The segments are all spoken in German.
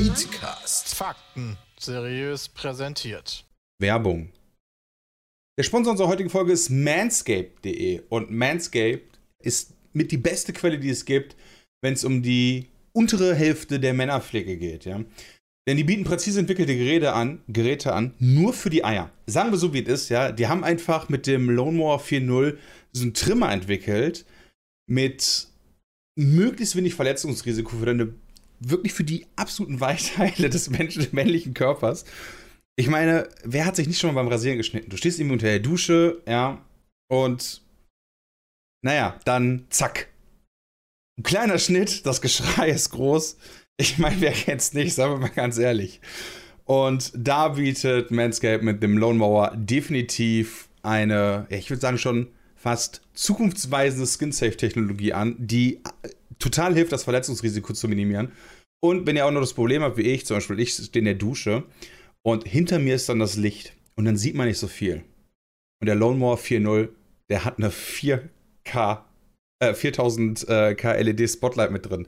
Petecast. Fakten seriös präsentiert. Werbung. Der Sponsor unserer heutigen Folge ist manscaped.de und Manscaped ist mit die beste Quelle, die es gibt, wenn es um die untere Hälfte der Männerpflege geht, ja. Denn die bieten präzise entwickelte Geräte an, Geräte an, nur für die Eier. Sagen wir so, wie es ist, ja. Die haben einfach mit dem Lone Mower 4.0 so einen Trimmer entwickelt mit möglichst wenig Verletzungsrisiko für deine, wirklich für die absoluten Weichteile des männlichen Körpers. Ich meine, wer hat sich nicht schon mal beim Rasieren geschnitten? Du stehst irgendwie unter der Dusche, ja, und naja, dann zack. Ein kleiner Schnitt, das Geschrei ist groß. Ich meine, wer kennt's nicht, sagen wir mal ganz ehrlich. Und da bietet Manscaped mit dem Lone Mower definitiv eine, ich würde sagen schon fast zukunftsweisende Skin-Safe-Technologie an, die äh, total hilft, das Verletzungsrisiko zu minimieren. Und wenn ihr auch noch das Problem habt, wie ich, zum Beispiel, ich stehe in der Dusche und hinter mir ist dann das Licht und dann sieht man nicht so viel. Und der Lone Mower 4.0, der hat eine 4K, äh, 4000 äh, K LED Spotlight mit drin.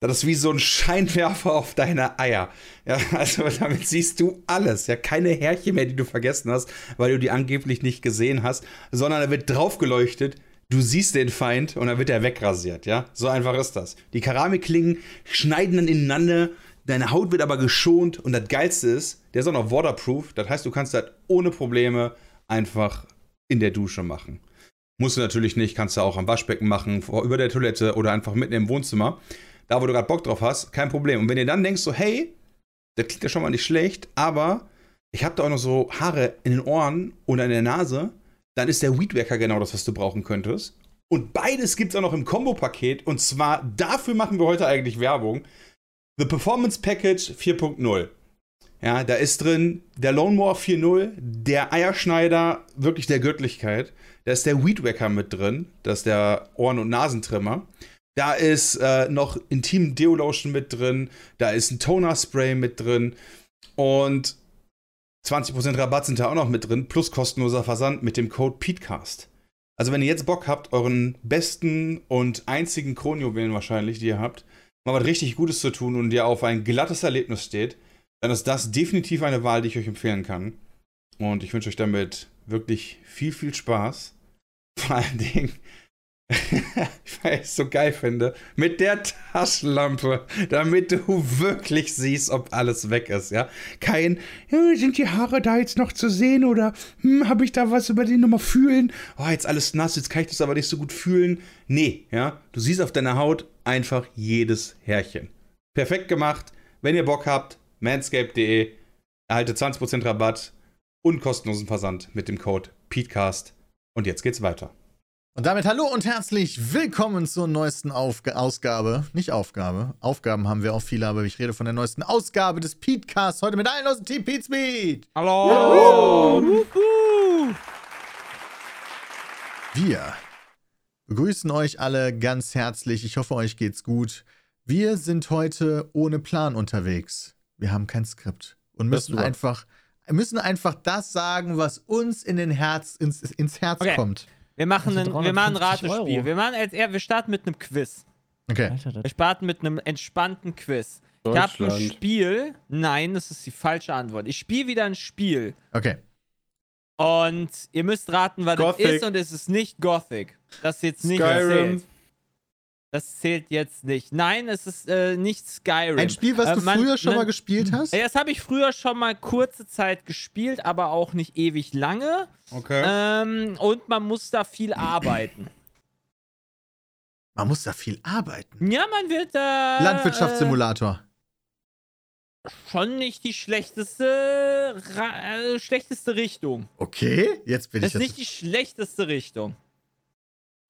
Das ist wie so ein Scheinwerfer auf deine Eier. Ja, also damit siehst du alles. Ja, keine Härchen mehr, die du vergessen hast, weil du die angeblich nicht gesehen hast, sondern da wird drauf geleuchtet. Du siehst den Feind und dann wird er wegrasiert. Ja, so einfach ist das. Die Keramikklingen schneiden dann ineinander. Deine Haut wird aber geschont und das Geilste ist, der ist auch noch waterproof. Das heißt, du kannst das ohne Probleme einfach in der Dusche machen. Musst du natürlich nicht, kannst du auch am Waschbecken machen, über der Toilette oder einfach mitten im Wohnzimmer da wo du gerade Bock drauf hast, kein Problem. Und wenn ihr dann denkst, so, hey, das klingt ja schon mal nicht schlecht, aber ich habe da auch noch so Haare in den Ohren oder in der Nase, dann ist der Weedwacker genau das, was du brauchen könntest. Und beides gibt es auch noch im Kombo-Paket. Und zwar dafür machen wir heute eigentlich Werbung. The Performance Package 4.0. Ja, da ist drin der Lone Mower 4.0, der Eierschneider wirklich der Göttlichkeit. Da ist der Weedwacker mit drin, das ist der Ohren- und Nasentrimmer. Da ist äh, noch Intim Deo Lotion mit drin. Da ist ein Toner Spray mit drin. Und 20% Rabatt sind da auch noch mit drin. Plus kostenloser Versand mit dem Code PETECAST. Also, wenn ihr jetzt Bock habt, euren besten und einzigen Kronjuwelen wahrscheinlich, die ihr habt, mal was richtig Gutes zu tun und ihr auf ein glattes Erlebnis steht, dann ist das definitiv eine Wahl, die ich euch empfehlen kann. Und ich wünsche euch damit wirklich viel, viel Spaß. Vor allen Dingen weil ich es so geil finde, mit der Taschenlampe, damit du wirklich siehst, ob alles weg ist, ja. Kein, sind die Haare da jetzt noch zu sehen oder hm, habe ich da was über die nochmal fühlen? Oh, jetzt alles nass, jetzt kann ich das aber nicht so gut fühlen. Nee, ja. Du siehst auf deiner Haut einfach jedes Härchen. Perfekt gemacht. Wenn ihr Bock habt, manscape.de, erhaltet 20% Rabatt und kostenlosen Versand mit dem Code PETECAST. Und jetzt geht's weiter. Und damit hallo und herzlich willkommen zur neuesten Aufga Ausgabe. Nicht Aufgabe. Aufgaben haben wir auch viele, aber ich rede von der neuesten Ausgabe des Petecasts. Heute mit allen aus dem Team Pete Speed. Hallo! Wir begrüßen euch alle ganz herzlich. Ich hoffe, euch geht's gut. Wir sind heute ohne Plan unterwegs. Wir haben kein Skript und müssen einfach, müssen einfach das sagen, was uns in den Herz, ins, ins Herz Okay. kommt. Wir machen, Also ein, wir machen ein 350 Ratespiel. Euro. Wir, machen als, eher- wir starten mit einem Quiz. Okay. Alter, Wir starten mit einem entspannten Quiz. Ich habe ein. Spiel. Nein, das ist die falsche Antwort. Ich spiele wieder ein Spiel. Okay. Und ihr müsst raten, was Gothic. das ist. Und es ist nicht Gothic. Das jetzt nicht Skyrim. zählt. Das zählt jetzt nicht. Nein, es ist äh, nicht Skyrim. Ein Spiel, was Äh, du man- früher schon man- mal gespielt hast? Ja, das habe ich früher schon mal kurze Zeit gespielt, aber auch nicht ewig lange. Okay. Ähm, und man muss da viel arbeiten. Man muss da viel arbeiten. Ja, man wird da. Landwirtschaftssimulator. Äh, schon nicht die schlechteste, äh, schlechteste Richtung. Okay, jetzt bin Das ich ist jetzt. nicht die schlechteste Richtung.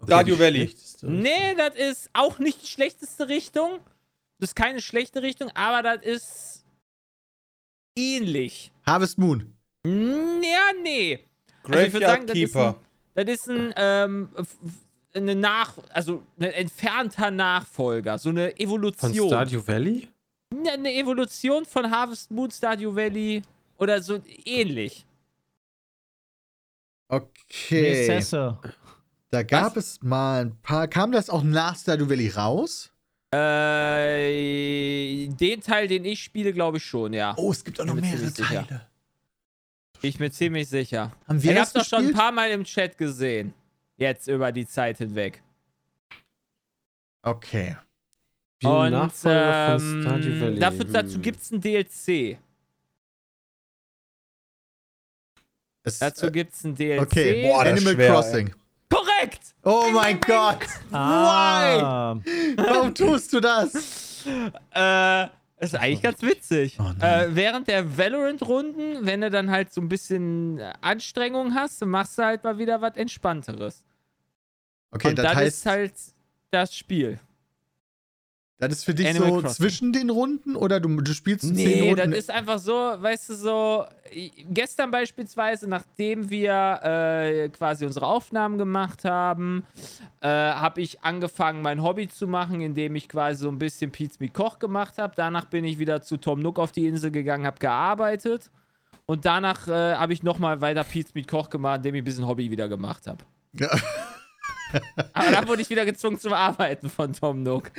Stardew Valley. Nee, das ist auch nicht die schlechteste Richtung. Das ist keine schlechte Richtung, aber das ist ähnlich. Harvest Moon. Mm, Ja, nee. Also Graveyard das ist Keeper. das ist ein, ähm, eine Nach, also ein entfernter Nachfolger, so eine Evolution. Von Stardew Valley? Ja, eine Evolution von Harvest Moon, Stardew Valley oder so ähnlich. Okay. Necesse. Da gab es mal ein paar. Kam das auch nach Stardew Valley raus? Äh, den Teil, den ich spiele, glaube ich schon, ja. Oh, es gibt auch noch mehrere ziemlich sicher. Teile. Ich bin ziemlich sicher. Haben wir ich das hab's doch schon ein paar Mal im Chat gesehen. Jetzt über die Zeit hinweg. Okay. Die Und ähm, Stardew Valley. dafür, dazu gibt es ein DLC. Es, Dazu äh, gibt es ein DLC. okay. Boah, das ist Animal schwer, Crossing. Korrekt! Oh mein Gott. Ah, Warum tust du das? Äh, ist eigentlich ganz witzig. Oh äh, während der Valorant-Runden, wenn du dann halt so ein bisschen äh, Anstrengung hast, machst du halt mal wieder was Entspannteres. Okay, Und das das heißt, ist halt das Spiel. Das ist für dich Animal so Crossing. zwischen den Runden oder du, du spielst zu zehn Nee, das Runden? ist einfach so, weißt du, so, gestern beispielsweise, nachdem wir äh, quasi unsere Aufnahmen gemacht haben, äh, habe ich angefangen, mein Hobby zu machen, indem ich quasi so ein bisschen Pizza mit Koch gemacht habe. Danach bin ich wieder zu Tom Nook auf die Insel gegangen, habe gearbeitet. Und danach äh, habe ich nochmal weiter Pizza mit Koch gemacht, indem ich ein bisschen Hobby wieder gemacht habe. Ja. Aber dann wurde ich wieder gezwungen zum Arbeiten von Tom Nook.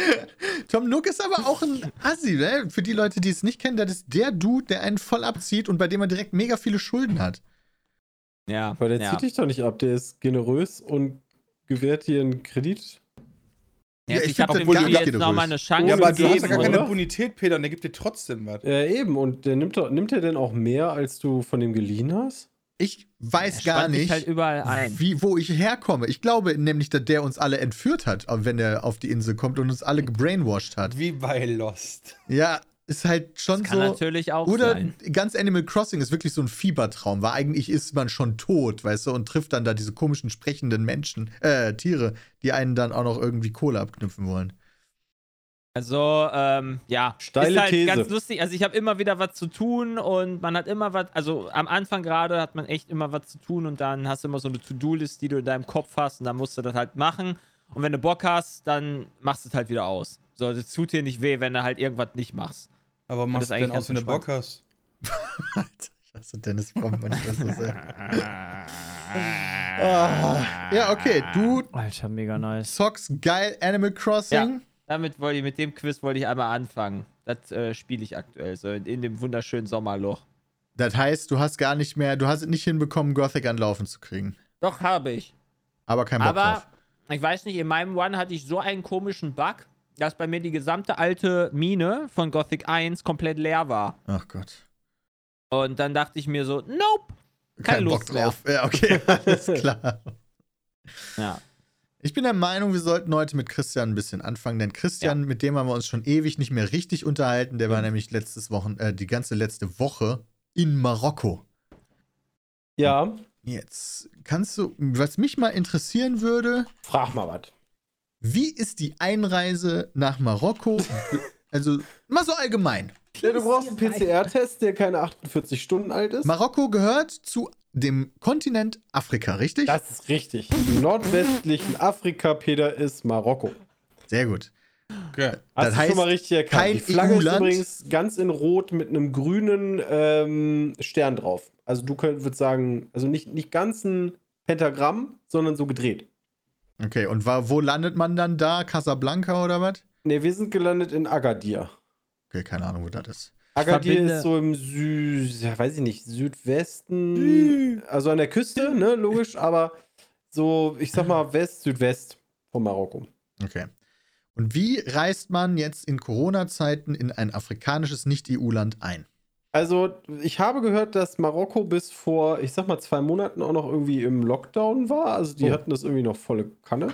Tom Nook ist aber auch ein Assi, ne? Für die Leute, die es nicht kennen, das ist der Dude, der einen voll abzieht und bei dem man direkt mega viele Schulden hat. Ja. Aber der ja. zieht dich doch nicht ab, der ist generös und gewährt dir einen Kredit. Ja, Ja, ich ich habe dem gar Spiel nicht jetzt nochmal eine Chance Ja, aber du hast ja gar keine oder? Bonität, Peter, und der gibt dir trotzdem was. Äh, eben, und der nimmt, doch, nimmt er denn auch mehr, als du von dem geliehen hast? Ich weiß Er gar dich nicht, halt überall ein. wie, wo ich herkomme. Ich glaube nämlich, dass der uns alle entführt hat, wenn er auf die Insel kommt und uns alle gebrainwashed hat. Wie bei Lost. Ja, ist halt schon Kann so. natürlich auch Oder sein. ganz Animal Crossing ist wirklich so ein Fiebertraum, weil eigentlich ist man schon tot, weißt du, und trifft dann da diese komischen sprechenden Menschen, äh, Tiere, die einen dann auch noch irgendwie Kohle abknüpfen wollen. Also, ähm, ja. Steile ist halt These. ganz lustig. Also, ich habe immer wieder was zu tun und man hat immer was. Also, am Anfang gerade hat man echt immer was zu tun und dann hast du immer so eine To-Do-List, die du in deinem Kopf hast und dann musst du das halt machen. Und wenn du Bock hast, dann machst du es halt wieder aus. So, das tut dir nicht weh, wenn du halt irgendwas nicht machst. Aber machst du eigentlich denn aus, wenn du Bock hast? Alter, ich hasse Dennis manchmal so sehr. Ah, ja, okay, du Alter, mega nice. zockst geil Animal Crossing. Damit wollte ich, mit dem Quiz wollte ich einmal anfangen. Das äh, spiele ich aktuell so in, in dem wunderschönen Sommerloch. Das heißt, du hast gar nicht mehr, du hast es nicht hinbekommen, Gothic anlaufen zu kriegen. Doch, habe ich. Aber kein Bock Aber drauf. ich weiß nicht, in meinem One hatte ich so einen komischen Bug, dass bei mir die gesamte alte Mine von Gothic 1 komplett leer war. Ach Gott. Und dann dachte ich mir so, nope. Keine Kein Lust Bock drauf. Ja, okay, alles klar. Ja. Ich bin der Meinung, wir sollten heute mit Christian ein bisschen anfangen, denn Christian, mit dem haben wir uns schon ewig nicht mehr richtig unterhalten. Der war nämlich letztes Wochen, äh, die ganze letzte Woche in Marokko. Ja, Jetzt kannst du, was mich mal interessieren würde, frag mal was. wie ist die Einreise nach Marokko? also mal so allgemein. Ja, du brauchst einen PCR-Test, der keine 48 Stunden alt ist. Marokko gehört zu dem Kontinent Afrika, richtig? Das ist richtig. Im nordwestlichen Afrika, Peter, ist Marokko. Sehr gut. Okay. Hast Das du heißt, schon mal richtig erkannt. kein Die Flagge ist übrigens ganz in Rot mit einem grünen ähm, Stern drauf. Also du würdest sagen, also nicht, nicht ganz ein Pentagramm, sondern so gedreht. Okay, und wo landet man dann da? Casablanca oder was? Ne, wir sind gelandet in Agadir. Okay, keine Ahnung, wo das ist. Agadir ist so im Sü ja, weiß ich nicht, Südwesten, also an der Küste, ne, logisch, aber so, ich sag mal, West, Südwest von Marokko. Okay. Und wie reist man jetzt in Corona-Zeiten in ein afrikanisches Nicht-EU-Land ein? Also, ich habe gehört, dass Marokko bis vor, ich sag mal, zwei Monaten auch noch irgendwie im Lockdown war. Also, die Oh. hatten das irgendwie noch volle Kanne.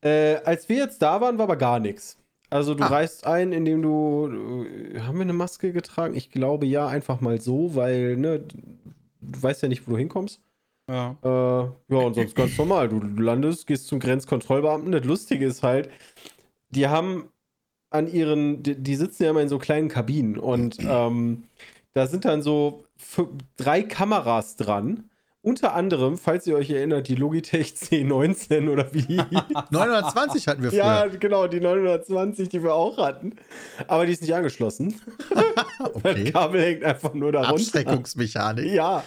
Äh, als wir jetzt da waren, war aber gar nichts. Also, du Ah. reist ein, indem du. Äh, haben wir eine Maske getragen? Ich glaube ja, einfach mal so, weil, ne, du weißt ja nicht, wo du hinkommst. Ja. Äh, ja, und sonst ganz normal. Du landest, gehst zum Grenzkontrollbeamten. Das Lustige ist halt, die haben an ihren, die, die sitzen ja immer in so kleinen Kabinen und ähm, da sind dann so drei Kameras dran Unter anderem, falls ihr euch erinnert, die Logitech C19 oder wie die 920 hatten wir früher. Ja, genau, die 920, die wir auch hatten. Aber die ist nicht angeschlossen. Das okay. Kabel hängt einfach nur da runter. Abschreckungsmechanik. Ja,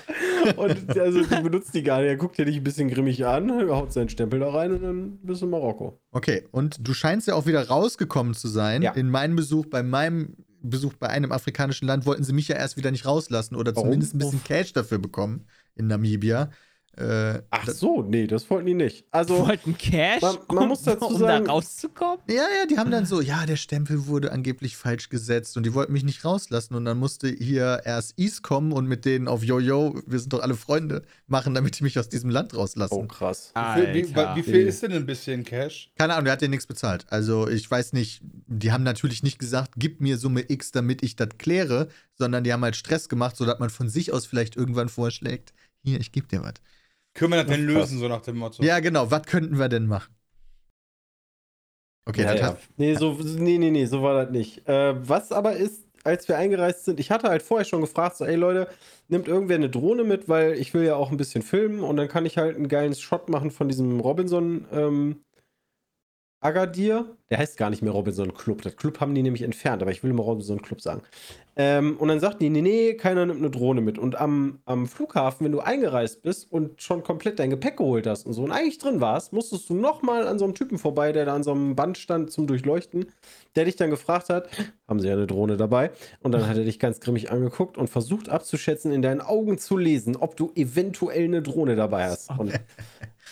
und also die benutzt die gar nicht. Er guckt dir dich ein bisschen grimmig an, haut seinen Stempel da rein und dann bist du in Marokko. Okay, und du scheinst ja auch wieder rausgekommen zu sein. Ja. In meinem Besuch, bei meinem Besuch bei einem afrikanischen Land, wollten sie mich ja erst wieder nicht rauslassen oder Warum? zumindest ein bisschen Cash dafür bekommen in Namibia. Äh, Ach so, nee, das wollten die nicht. Also, wollten Cash, man- man muss dazu um sagen- da rauszukommen? Ja, ja, die haben dann so, ja, der Stempel wurde angeblich falsch gesetzt und die wollten mich nicht rauslassen und dann musste hier erst East kommen und mit denen auf Jojo, wir sind doch alle Freunde, machen, damit die mich aus diesem Land oh rauslassen. krass. Wie viel, wie, Alter. wie viel ist denn ein bisschen Cash? Keine Ahnung, der hat dir nichts bezahlt. Also ich weiß nicht, die haben natürlich nicht gesagt, gib mir Summe X, damit ich das kläre, sondern die haben halt Stress gemacht, sodass man von sich aus vielleicht irgendwann vorschlägt, hier, ich geb dir was. Können wir das denn lösen, so nach dem Motto? Ja, genau, was könnten wir denn machen? Okay, ja, das hat, Nee, so, nee, nee, nee, so war das nicht. Äh, was aber ist, als wir eingereist sind, ich hatte halt vorher schon gefragt, so, ey Leute, nimmt irgendwer eine Drohne mit, weil ich will ja auch ein bisschen filmen und dann kann ich halt einen geilen Shot machen von diesem Robinson ähm, Agadir. Der heißt gar nicht mehr Robinson Club. Das Club haben die nämlich entfernt, aber ich will immer Robinson Club sagen. Ähm, und dann sagten die, nee, nee, keiner nimmt eine Drohne mit. Und am, am Flughafen, wenn du eingereist bist und schon komplett dein Gepäck geholt hast und so und eigentlich drin warst, musstest du nochmal an so einem Typen vorbei, der da an so einem Band stand zum Durchleuchten, der dich dann gefragt hat, haben sie ja eine Drohne dabei? Und dann hat er dich ganz grimmig angeguckt und versucht abzuschätzen, in deinen Augen zu lesen, ob du eventuell eine Drohne dabei hast. Und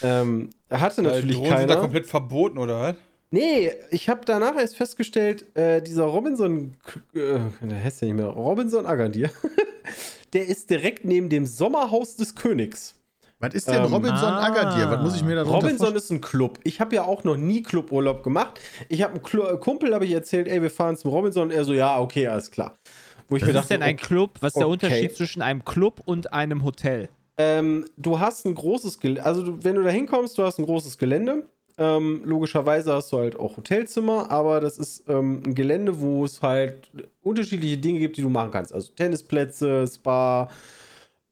ähm, er hatte Weil natürlich Drohnen sind da keiner. komplett verboten, oder was? Nee, ich habe danach erst festgestellt, äh, dieser Robinson, äh, der heißt ja nicht mehr, Robinson Agadir, der ist direkt neben dem Sommerhaus des Königs. was ist denn Ähm, Robinson ah. Agadir? Was muss ich mir da Robinson ist ein Club. Ich habe ja auch noch nie Cluburlaub gemacht. Ich habe einen äh, Kumpel, habe ich erzählt, ey, wir fahren zum Robinson. Und er so, ja, okay, alles klar. Wo ich Was mir ist dachte, denn ein okay, Club? Was ist der okay. Unterschied zwischen einem Club und einem Hotel? Ähm, du hast ein großes Gelände, also du, wenn du da hinkommst, du hast ein großes Gelände. Ähm, logischerweise hast du halt auch Hotelzimmer, aber das ist ähm, ein Gelände, wo es halt unterschiedliche Dinge gibt, die du machen kannst. Also Tennisplätze, Spa,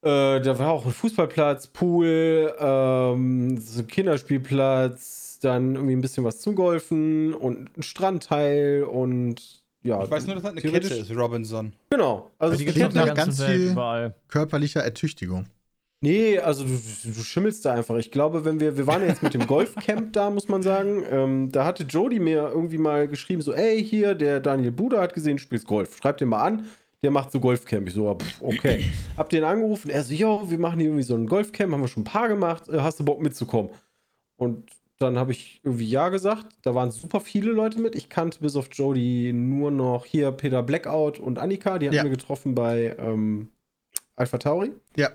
äh, da war auch ein Fußballplatz, Pool, ähm, so ein Kinderspielplatz, dann irgendwie ein bisschen was zum Golfen und ein Strandteil und ja. Ich weiß nur, dass das eine Kette ist, Robinson. Genau. Also Die es klingt gibt nach der ganz viel- überall. körperlicher Ertüchtigung. Nee, also du, du schimmelst da einfach. Ich glaube, wenn wir, wir waren jetzt mit dem Golfcamp da, muss man sagen, ähm, da hatte Jody mir irgendwie mal geschrieben, so, ey, hier, der Daniel Buda hat gesehen, du spielst Golf. Schreib den mal an, der macht so Golfcamp. Ich so, pff, okay. Hab den angerufen, er so, jo, wir machen hier irgendwie so ein Golfcamp, haben wir schon ein paar gemacht, äh, hast du Bock mitzukommen? Und dann habe ich irgendwie ja gesagt, da waren super viele Leute mit. Ich kannte bis auf Jody nur noch hier Peter Blackout und Annika, die hatten Ja. wir getroffen bei ähm, Alpha Tauri. Ja.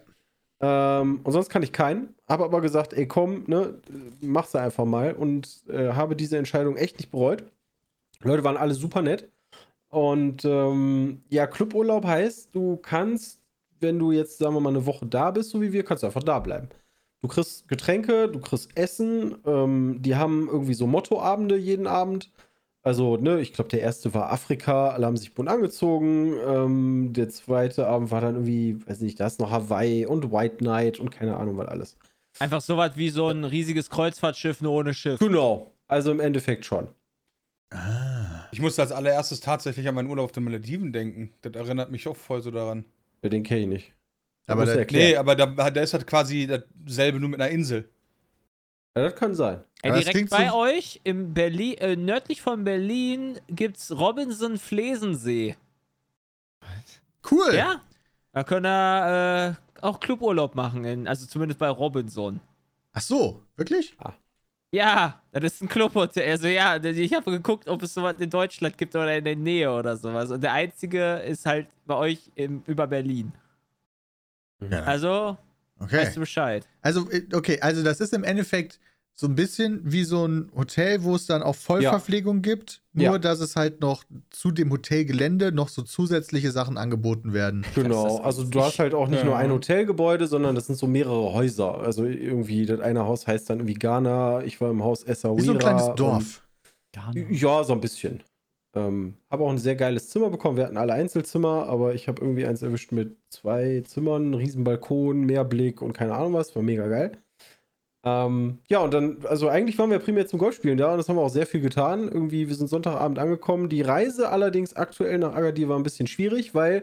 Ähm, und sonst kann ich keinen. Habe aber gesagt, ey, komm, ne, mach's einfach mal. Und äh, habe diese Entscheidung echt nicht bereut. Die Leute waren alle super nett. Und ähm, ja, Cluburlaub heißt, du kannst, wenn du jetzt, sagen wir mal, eine Woche da bist, so wie wir, kannst du einfach da bleiben. Du kriegst Getränke, du kriegst Essen. Ähm, die haben irgendwie so Mottoabende jeden Abend. Also, ne, ich glaube, der erste war Afrika, alle haben sich bunt angezogen. Ähm, der zweite Abend war dann irgendwie, weiß nicht, da ist noch Hawaii und White Night und keine Ahnung, was alles. Einfach sowas wie so ein riesiges Kreuzfahrtschiff, nur ohne Schiff. Genau, also im Endeffekt schon. Ah. Ich musste als allererstes tatsächlich an meinen Urlaub auf den Malediven denken. Das erinnert mich auch voll so daran. Ja, den kenne ich nicht. Aber erklären. Nee, aber da, da ist halt quasi dasselbe nur mit einer Insel. Ja, das kann sein. Das direkt bei so- euch, im Berlin, äh, nördlich von Berlin, gibt's Robinson Flesensee. Cool. Ja. Da können wir äh, auch Cluburlaub machen, in, also zumindest bei Robinson. Ach so, wirklich? Ja, das ist ein Clubhotel. Also ja, ich habe geguckt, ob es sowas in Deutschland gibt oder in der Nähe oder sowas. Und der einzige ist halt bei euch im, über Berlin. Ja. Also, Okay. weißt du Bescheid. Also, äh, okay, also das ist im Endeffekt so ein bisschen wie so ein Hotel, wo es dann auch Vollverpflegung gibt, nur Ja. dass es halt noch zu dem Hotelgelände noch so zusätzliche Sachen angeboten werden. Genau, also du hast halt auch nicht Ja. nur ein Hotelgebäude, sondern das sind so mehrere Häuser. Also irgendwie, das eine Haus heißt dann irgendwie Ghana, ich war im Haus Essaouira. Wie so ein kleines Dorf. Gar nicht. Ja, so ein bisschen. Ähm, habe auch ein sehr geiles Zimmer bekommen. Wir hatten alle Einzelzimmer, aber ich habe irgendwie eins erwischt mit zwei Zimmern, riesen Balkon, Meerblick und keine Ahnung was. War mega geil. Ähm, ja, und dann, also eigentlich waren wir primär zum Golfspielen da und das haben wir auch sehr viel getan. Irgendwie, wir sind Sonntagabend angekommen. Die Reise allerdings aktuell nach Agadir war ein bisschen schwierig, weil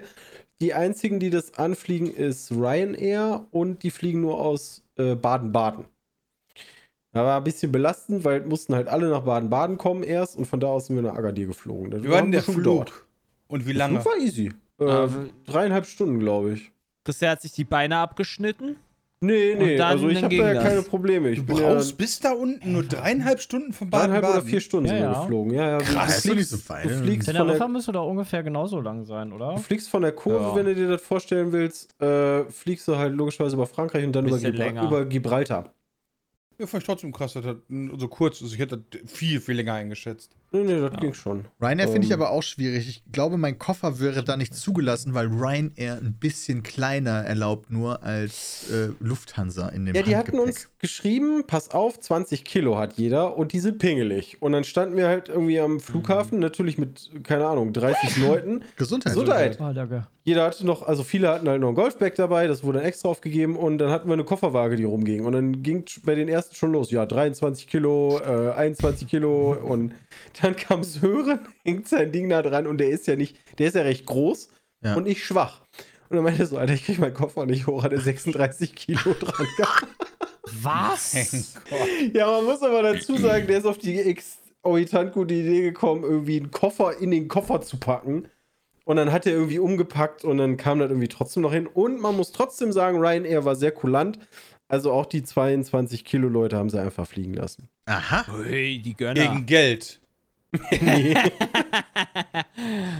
die einzigen, die das anfliegen, ist Ryanair und die fliegen nur aus äh, Baden-Baden. Da war ein bisschen belastend, weil mussten halt alle nach Baden-Baden kommen erst und von da aus sind wir nach Agadir geflogen. Das Wie war denn der Flug? gedauert. Und wie Der lange? Flug war easy. Äh, Ah, dreieinhalb Stunden, glaube ich. Christian hat sich die Beine abgeschnitten. Nee, nee, dann- also ich habe da ja das. keine Probleme. Ich Du bin brauchst ja bis da unten nur dreieinhalb Stunden von dreieinhalb Baden-Baden. oder vier Stunden Ja, sind wir ja. geflogen. Ja, ja, Krass, du ist doch nicht so fliegst, fein. du fliegst von der Teneriffa müsste doch ungefähr genauso lang sein, oder? Du fliegst von der Kurve, Ja. wenn du dir das vorstellen willst, äh, fliegst du halt logischerweise über Frankreich und dann über, Gibra länger. über Gibraltar. Ja, fand ich trotzdem krass, dass das so kurz ist. Ich hätte das viel, viel länger eingeschätzt. Nee, nee, das ging schon. Ryanair finde ich Ähm. aber auch schwierig. Ich glaube, mein Koffer wäre da nicht zugelassen, weil Ryanair ein bisschen kleiner erlaubt nur als äh, Lufthansa in dem Ja, die hatten uns geschrieben, pass auf, 20 Kilo hat jeder und die sind pingelig. Und dann standen wir halt irgendwie am Flughafen, natürlich mit, keine Ahnung, 30 Leuten. Gesundheit. Gesundheit. Ah, danke. Jeder hatte noch, also viele hatten halt noch ein Golfbag dabei, das wurde dann extra aufgegeben und dann hatten wir eine Kofferwaage, die rumging. Und dann ging bei den ersten schon los, ja, 23 Kilo, äh, 21 Kilo und dann kam Sören, hängt sein Ding da dran und der ist ja nicht, der ist ja recht groß Ja. und ich schwach. Und dann meinte er so, Alter, ich krieg meinen Koffer nicht hoch, hat er 36 Kilo dran gehabt. Was? Ja, man muss aber dazu sagen, der ist auf die exorbitant gute Idee gekommen, irgendwie einen Koffer in den Koffer zu packen. Und dann hat er irgendwie umgepackt und dann kam das irgendwie trotzdem noch hin. Und man muss trotzdem sagen, Ryanair war sehr kulant. Also auch die 22 Kilo Leute haben sie einfach fliegen lassen. Aha. Ui, die Gönner. Gegen Geld. Nee.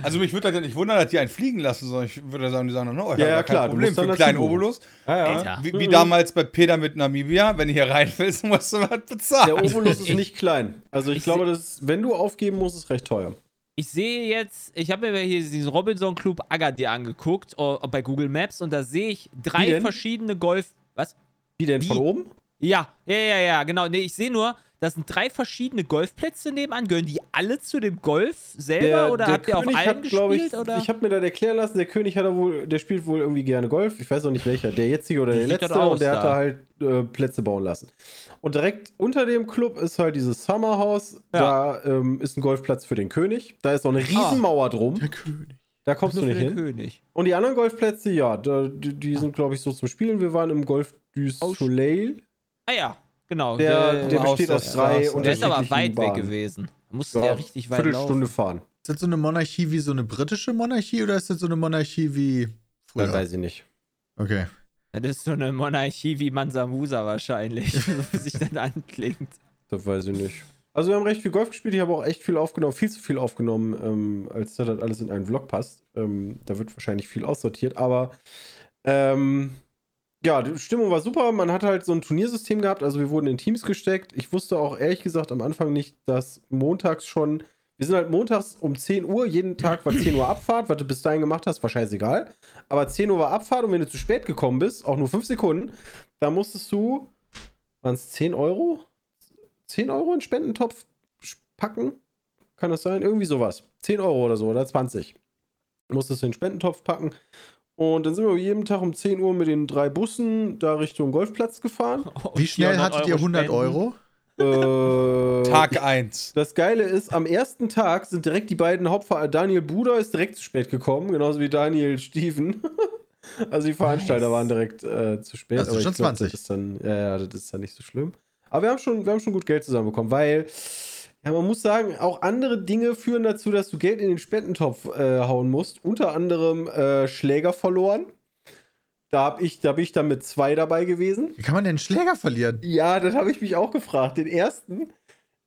Also mich würde das ja nicht wundern, dass die einen fliegen lassen, sondern ich würde sagen, die sagen, no, ich Ja, ja, klar, kein du Problem für einen kleinen. Obolus. Ja, ja. Wie, wie damals bei Peter mit Namibia, wenn du hier rein willst, musst du was Der bezahlen. Obolus ist nicht klein. Also ich, Ich glaube, das ist, wenn du aufgeben musst, ist recht teuer. Ich sehe jetzt, ich habe mir hier diesen Robinson Club Agadir angeguckt oh, bei Google Maps und da sehe ich drei verschiedene Golf. Was? Wie denn Wie? von oben? Ja, ja, ja, ja, genau. Nee, ich sehe nur, das sind drei verschiedene Golfplätze nebenan. Gehören die alle zu dem Golf selber oder habt ihr auf allen glaub gespielt? ich, oder? ich habe mir das erklären lassen, der König hat er wohl, der spielt wohl irgendwie gerne Golf. Ich weiß auch nicht welcher, der jetzige oder der sieht letzte. aus und der da? hat da halt äh, Plätze bauen lassen. Und direkt unter dem Club ist halt dieses Summerhouse. Da ähm, ist ein Golfplatz für den König. Da ist auch eine Riesenmauer drum. Der König. Da kommst du nicht hin. König. Und die anderen Golfplätze, ja, da, die, die sind, glaube ich, so zum Spielen. Wir waren im Golf du Soleil. Ah ja, genau. Der, der Haus besteht aus drei und der ist aber weit weg gewesen. Da musste Ja, der richtig weit Viertelstunde laufen. fahren. Ist das so eine Monarchie wie so eine britische Monarchie oder ist das so eine Monarchie wie früher? Das weiß ich nicht. Okay. Das ist so eine Monarchie wie Mansa Musa wahrscheinlich, wie sich das anklingt. Das weiß ich nicht. Also wir haben recht viel Golf gespielt, ich habe auch echt viel aufgenommen, viel zu viel aufgenommen, ähm, als dass das alles in einen Vlog passt. Ähm, da wird wahrscheinlich viel aussortiert, aber ähm, ja, die Stimmung war super. Man hat halt so ein Turniersystem gehabt, also wir wurden in Teams gesteckt. Ich wusste auch ehrlich gesagt am Anfang nicht, dass montags schon, wir sind halt montags um 10 Uhr, jeden Tag war 10 Uhr Abfahrt, was du bis dahin gemacht hast, war scheißegal. Aber 10 Uhr war Abfahrt und wenn du zu spät gekommen bist, auch nur 5 Sekunden, da musstest du, waren es 10 Euro? 10 Euro in den Spendentopf packen? Kann das sein? Irgendwie sowas. 10 Euro oder so oder 20. Musstest du in den Spendentopf packen. Und dann sind wir jeden Tag um 10 Uhr mit den drei Bussen da Richtung Golfplatz gefahren. Wie schnell hattet ihr 100 spenden? Euro? äh, Tag 1. Das Geile ist, am ersten Tag sind direkt die beiden Hauptfahrer. Daniel Buder ist direkt zu spät gekommen, genauso wie Daniel Steven. also die Veranstalter Nice. waren direkt äh, zu spät. Das ist aber ich schon glaub, 20. Das ist dann, ja, ja, das ist dann nicht so schlimm. Aber wir haben schon, wir haben schon gut Geld zusammenbekommen, weil ja, man muss sagen, auch andere Dinge führen dazu, dass du Geld in den Spendentopf äh, hauen musst. Unter anderem äh, Schläger verloren. Da, hab ich, da bin ich dann mit zwei dabei gewesen. Wie kann man denn einen Schläger verlieren? Ja, das habe ich mich auch gefragt. Den ersten,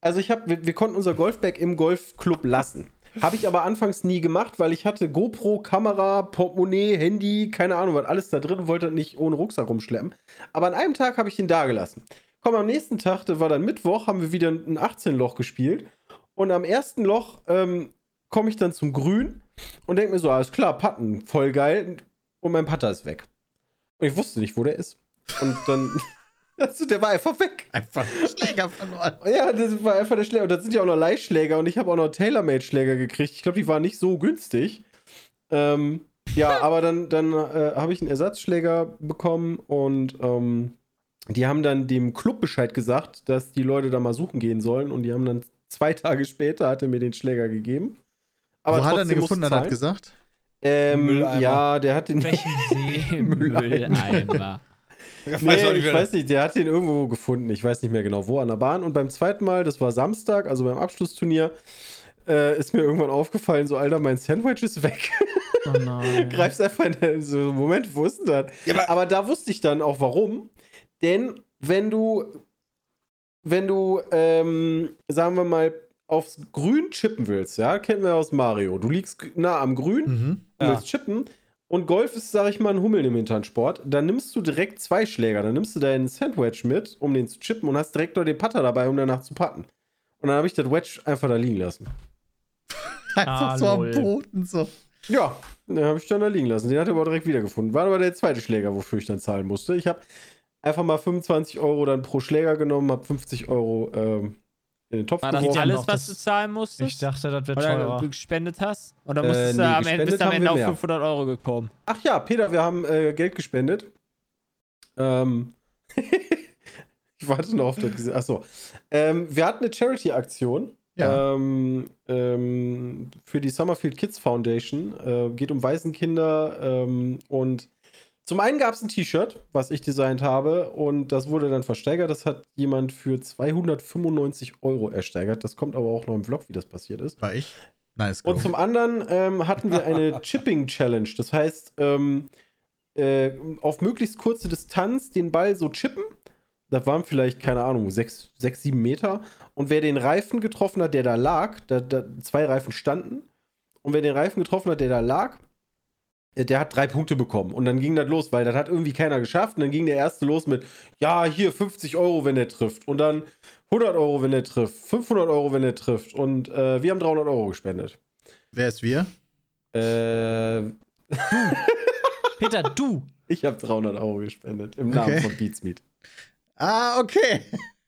also ich habe, wir, wir konnten unser Golfbag im Golfclub lassen. Habe ich aber anfangs nie gemacht, weil ich hatte GoPro, Kamera, Portemonnaie, Handy, keine Ahnung, was alles da drin und wollte nicht ohne Rucksack rumschleppen. Aber an einem Tag habe ich den da gelassen. Komm, am nächsten Tag, das war dann Mittwoch, haben wir wieder ein 18-Loch gespielt. Und am ersten Loch ähm, komme ich dann zum Grün und denke mir so, alles klar, Patten, voll geil. Und mein Putter ist weg. Und ich wusste nicht, wo der ist. Und dann Also, der war einfach weg. Einfach Schläger verloren. Ja, das war einfach der Schläger. Und da sind ja auch noch Leihschläger und ich habe auch noch Tailor-Made-Schläger gekriegt. Ich glaube, die waren nicht so günstig. Ähm, ja, aber dann, dann äh, habe ich einen Ersatzschläger bekommen und ähm, die haben dann dem Club Bescheid gesagt, dass die Leute da mal suchen gehen sollen und die haben dann zwei Tage später hat er mir den Schläger gegeben. Aber Wo hat er den gefunden, hat er gesagt? Ähm, Mülleimer. ja, der hat den. Welchen See? Mülleimer. Ich weiß Nee, ich weiß nicht, der hat den irgendwo gefunden. Ich weiß nicht mehr genau wo an der Bahn. Und beim zweiten Mal, das war Samstag, also beim Abschlussturnier, äh, ist mir irgendwann aufgefallen, so, Alter, mein Sandwich ist weg. Oh nein. Greifst einfach in den, so, Moment, wo ist denn das? Ja, aber- aber, da wusste ich dann auch warum. Denn wenn du, wenn du, ähm, sagen wir mal, aufs Grün chippen willst, ja, kennen wir aus Mario. Du liegst nah am Grün, Mhm. Ja. willst chippen und Golf ist, sag ich mal, ein Hummeln im Hintern-Sport. Dann nimmst du direkt zwei Schläger. Dann nimmst du deinen Sandwich mit, um den zu chippen und hast direkt noch den Putter dabei, um danach zu putten. Und dann habe ich das Wedge einfach da liegen lassen. Einfach Ah, so am lol. Boden so. Ja, den habe ich dann da liegen lassen. Den hat er aber direkt wiedergefunden. War aber der zweite Schläger, wofür ich dann zahlen musste. Ich habe einfach mal 25 Euro dann pro Schläger genommen, habe 50 Euro ähm, in den Topf War das alles, was du zahlen musstest? Ich dachte, das wird Oder teurer. du gespendet hast? Oder Äh, musstest nee, du am Ende, bist du am Ende auf mehr. 500 Euro gekommen? Ach ja, Peter, wir haben äh, Geld gespendet. Ähm, ich warte noch auf das. Achso. Ähm, wir hatten eine Charity-Aktion. Ja. Ähm, ähm, für die Summerfield Kids Foundation. Äh, geht um Waisenkinder. Ähm, und zum einen gab es ein T-Shirt, was ich designt habe. Und das wurde dann versteigert. Das hat jemand für 295 Euro ersteigert. Das kommt aber auch noch im Vlog, wie das passiert ist. War ich? Nice. Und zum anderen ähm, hatten wir eine Chipping Challenge. Das heißt, ähm, äh, auf möglichst kurze Distanz den Ball so chippen. Das waren vielleicht, keine Ahnung, sechs, sechs sieben Meter. Und wer den Reifen getroffen hat, der da lag, da, da, zwei Reifen standen. Und wer den Reifen getroffen hat, der da lag, der hat drei Punkte bekommen. Und dann ging das los, weil das hat irgendwie keiner geschafft. Und dann ging der erste los mit, ja, hier 50 Euro, wenn er trifft. Und dann 100 Euro, wenn er trifft. 500 Euro, wenn er trifft. Und äh, wir haben 300 Euro gespendet. Wer ist wir? Äh, Peter, du! ich habe 300 Euro gespendet im Namen Okay. von Beatsmeet. Ah, okay.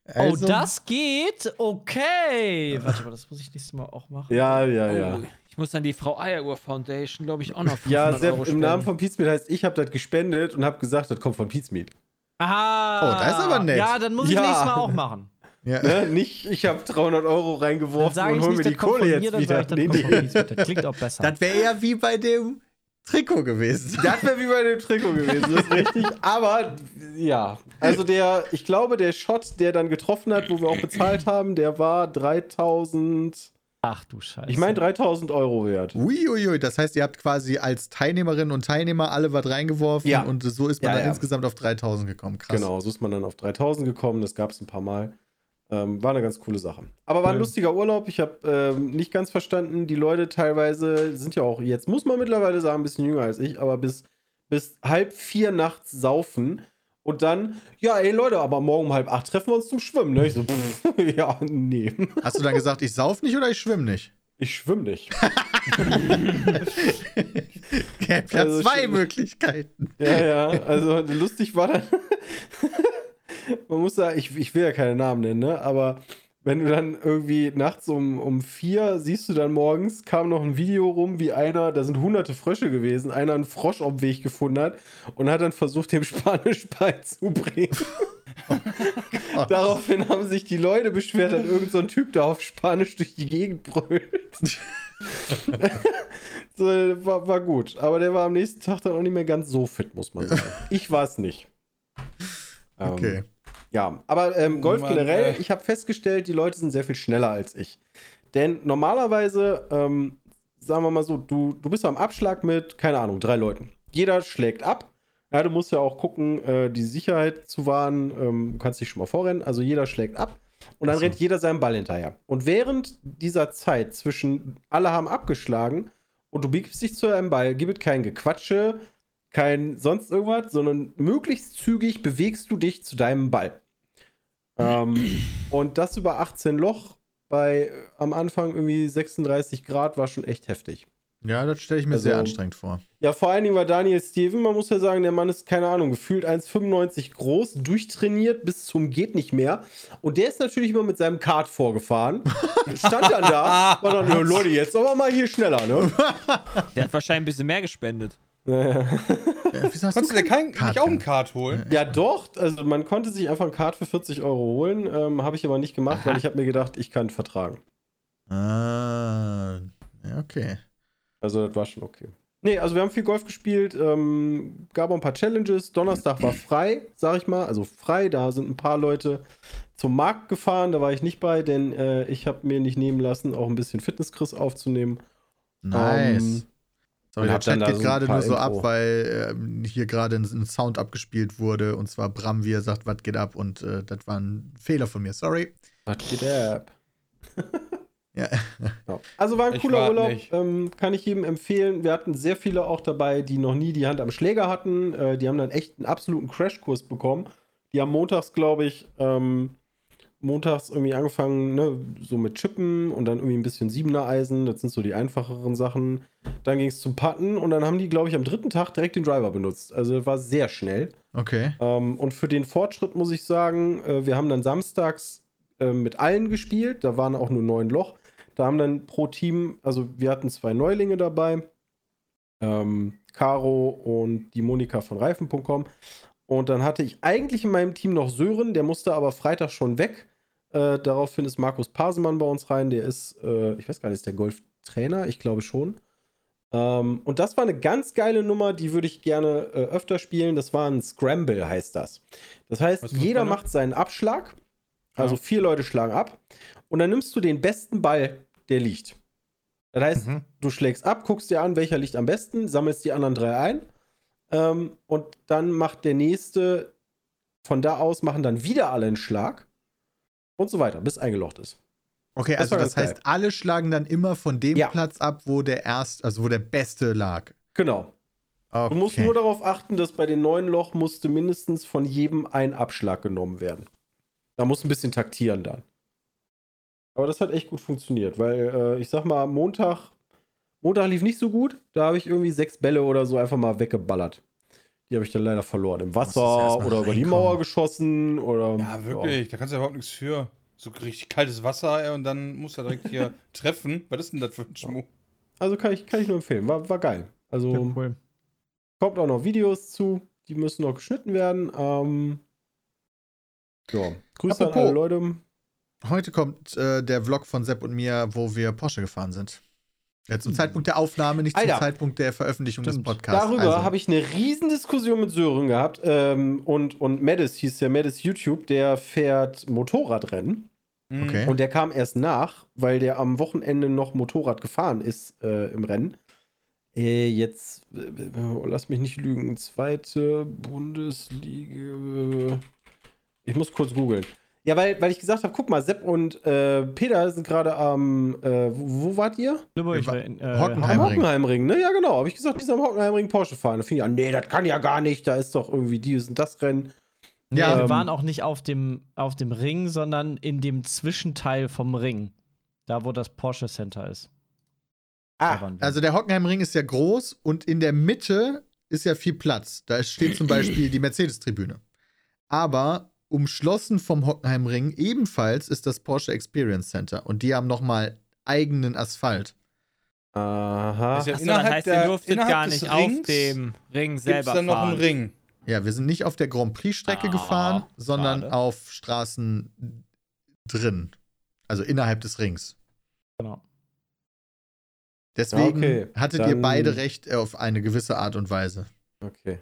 Also, oh, das geht? Okay. Warte mal, das muss ich nächstes Mal auch machen. Ja, ja, ja. Ich muss dann die Frau Eieruhr Foundation, glaube ich, auch noch 500 Ja, Euro Sepp, im. Namen von Beatsmeet heißt, ich habe das gespendet und habe gesagt, das kommt von Beatsmeet. Aha. Oh, das ist aber nett. Ja, dann muss ich Ja. nächstes Mal auch machen. ja. Ne? Nicht, ich habe 300 Euro reingeworfen und ich hol mir die Kohle jetzt mir, wieder. Nee, nee. Das klingt auch besser. Das wäre ja wie bei dem Trikot gewesen. Das wäre wie bei dem Trikot gewesen, das ist richtig. Aber ja, also der, ich glaube, der Shot, der dann getroffen hat, wo wir auch bezahlt haben, der war 3000, Ach du Scheiße. ich meine 3000 Euro wert. Uiuiui, das heißt, ihr habt quasi als Teilnehmerinnen und Teilnehmer alle was reingeworfen Ja. und so ist man Ja, dann ja. insgesamt auf 3000 gekommen. Krass. Genau, so ist man dann auf 3000 gekommen, das gab es ein paar Mal. Ähm, war eine ganz coole Sache. Aber war ein lustiger Urlaub. Ich habe ähm, nicht ganz verstanden, die Leute teilweise sind ja auch, jetzt muss man mittlerweile sagen, ein bisschen jünger als ich, aber bis, bis halb vier nachts saufen und dann, ja, ey Leute, aber morgen um halb acht treffen wir uns zum Schwimmen. Ne? Ich so, pff, ja, nee, Hast du dann gesagt, ich sauf nicht oder ich schwimme nicht? ich schwimme nicht. Gäbe ja Also zwei. Möglichkeiten. Ja, ja, also lustig war dann. Man muss sagen, ich, ich will ja keine Namen nennen, ne? aber wenn du dann irgendwie nachts um, um vier siehst du dann morgens, kam noch ein Video rum, wie einer, da sind hunderte Frösche gewesen, einer einen Frosch auf dem Weg gefunden hat und hat dann versucht, dem Spanisch beizubringen. Daraufhin haben sich die Leute beschwert, dass irgend so Typ da auf Spanisch durch die Gegend brüllt. so, war, war gut. Aber der war am nächsten Tag dann auch nicht mehr ganz so fit, muss man sagen. Ich war es nicht. Ähm, Okay. Ja, aber ähm, Golf Mann, generell, ey. ich habe festgestellt, die Leute sind sehr viel schneller als ich. Denn normalerweise, ähm, sagen wir mal so, du, du bist am Abschlag mit, keine Ahnung, drei Leuten. Jeder schlägt ab. Ja, du musst ja auch gucken, äh, die Sicherheit zu wahren. Ähm, du kannst dich schon mal vorrennen. Also jeder schlägt ab. Und dann so. rennt jeder seinen Ball hinterher. Und während dieser Zeit zwischen alle haben abgeschlagen und du biegst dich zu einem Ball, gibt es kein Gequatsche, kein sonst irgendwas, sondern möglichst zügig bewegst du dich zu deinem Ball. Ähm, und das über 18 Loch bei äh, am Anfang irgendwie 36 Grad war schon echt heftig. Ja, das stelle ich mir Also- sehr anstrengend vor. Ja, vor allen Dingen war Daniel Steven, man muss ja sagen, der Mann ist, keine Ahnung, gefühlt 1,95 groß, durchtrainiert bis zum geht nicht mehr. Und der ist natürlich immer mit seinem Kart vorgefahren. Stand dann da, war dann, Leute, jetzt aber mal hier schneller, ne? Der hat wahrscheinlich ein bisschen mehr gespendet. Wieso hast Konntest du dir kein, Kart nicht auch einen? Kart holen? Ja, doch. Also man konnte sich einfach ein Kart für 40 Euro holen. Ähm, habe ich aber nicht gemacht, weil ich habe mir gedacht, ich kann vertragen. Ah, ja, okay. Also das war schon okay. Nee, also wir haben viel Golf gespielt, ähm, gab auch ein paar Challenges. Donnerstag war frei, sag ich mal. Also frei, da sind ein paar Leute zum Markt gefahren. Da war ich nicht bei, denn äh, ich habe mir nicht nehmen lassen, auch ein bisschen Fitnesskriss aufzunehmen. Nice. Ähm, Sorry, der Chat geht gerade nur so Info. ab, weil ähm, hier gerade ein, ein Sound abgespielt wurde und zwar Bram, wie er sagt, was geht ab und äh, das war ein Fehler von mir, sorry. Was geht ab? Ja. Ja. Also war ein Ich cooler Urlaub, ähm, kann ich jedem empfehlen. Wir hatten sehr viele auch dabei, die noch nie die Hand am Schläger hatten. Äh, die haben dann echt einen absoluten Crashkurs bekommen. Die haben montags, glaube ich, ähm, montags irgendwie angefangen, ne, so mit Chippen und dann irgendwie ein bisschen Siebener Eisen. Das sind so die einfacheren Sachen. Dann ging es zum Putten und dann haben die, glaube ich, am dritten Tag direkt den Driver benutzt. Also war sehr schnell. Okay. Ähm, und für den Fortschritt muss ich sagen, äh, wir haben dann samstags äh, mit allen gespielt. Da waren auch nur neun Loch. Da haben dann pro Team, also wir hatten zwei Neulinge dabei, ähm, Caro und die Monika von Reifen.com. Und dann hatte ich eigentlich in meinem Team noch Sören, der musste aber Freitag schon weg. Äh, daraufhin ist Markus Pasemann bei uns rein. Der ist, äh, ich weiß gar nicht, ist der Golftrainer? Ich glaube schon. Ähm, und das war eine ganz geile Nummer, die würde ich gerne äh, öfter spielen. Das war ein Scramble, heißt das. Das heißt, jeder macht seinen Abschlag. Also vier Leute schlagen ab. Und dann nimmst du den besten Ball, der liegt. Das heißt, Mhm. du schlägst ab, guckst dir an, welcher liegt am besten, sammelst die anderen drei ein. Ähm, und dann macht der nächste, von da aus machen dann wieder alle einen Schlag. Und so weiter, bis eingelocht ist. Okay, Das also das heißt, alle schlagen dann immer von dem Ja. Platz ab, wo der erst, also wo der Beste lag. Genau. Okay. Du musst nur darauf achten, dass bei den neuen Loch musste mindestens von jedem ein Abschlag genommen werden. Da muss ein bisschen taktieren dann. Aber das hat echt gut funktioniert, weil äh, ich sag mal, Montag, Montag lief nicht so gut. Da habe ich irgendwie sechs Bälle oder so einfach mal weggeballert. Die habe ich dann leider verloren. Im Wasser oder über die. Mauer geschossen oder. Ja, wirklich. Da kannst du ja überhaupt nichts für. So richtig kaltes Wasser ey, und dann musst du direkt hier treffen. Was ist denn das für ein Schmuck? Also kann ich, kann ich nur empfehlen. War, war geil. Also Ja, cool. kommt auch noch Videos zu. Die müssen noch geschnitten werden. Ähm, ja. Grüße Apropos. an alle Leute. Heute kommt äh, der Vlog von Sepp und mir, wo wir Porsche gefahren sind. Ja, zum Zeitpunkt der Aufnahme, nicht zum Alter. Zeitpunkt der Veröffentlichung Stimmt. des Podcasts. Darüber Also, habe ich eine riesen Diskussion mit Sören gehabt. Ähm, und, und Maddis hieß ja Maddis YouTube, der fährt Motorradrennen. Mhm. Okay. Und der kam erst nach, weil der am Wochenende noch Motorrad gefahren ist äh, im Rennen. Äh, jetzt, äh, lass mich nicht lügen, zweite Bundesliga. Ich muss kurz googeln. Ja, weil, weil ich gesagt habe, guck mal, Sepp und äh, Peter sind gerade am, äh, wo, wo wart ihr? Lübeck, Wir wa- äh, Hockenheim. Am Hockenheimring. Hockenheimring, ne? Ja, genau. Habe ich gesagt, die sind am Hockenheimring Porsche fahren. Da fing ich an, nee, das kann ja gar nicht. Da ist doch irgendwie dieses und das Rennen. Nee, Ja, wir ähm, waren auch nicht auf dem, auf dem Ring, sondern in dem Zwischenteil vom Ring. Da, wo das Porsche Center ist. Ah, wir. Also der Hockenheimring ist ja groß und in der Mitte ist ja viel Platz. Da steht zum Beispiel die Mercedes-Tribüne. Aber umschlossen vom Hockenheimring ebenfalls ist das Porsche Experience Center. Und die haben nochmal eigenen Asphalt. aha. Ja Achso, das innerhalb heißt, der- ihr durftet innerhalb gar des nicht auf Rings dem Ring selber dann noch fahren. einen Ring? Ja, wir sind nicht auf der Grand Prix-Strecke Ah, gefahren, sondern schade. auf Straßen drin. Also innerhalb des Rings. genau. Deswegen Okay, hattet ihr dann- beide recht auf eine gewisse Art und Weise. Okay.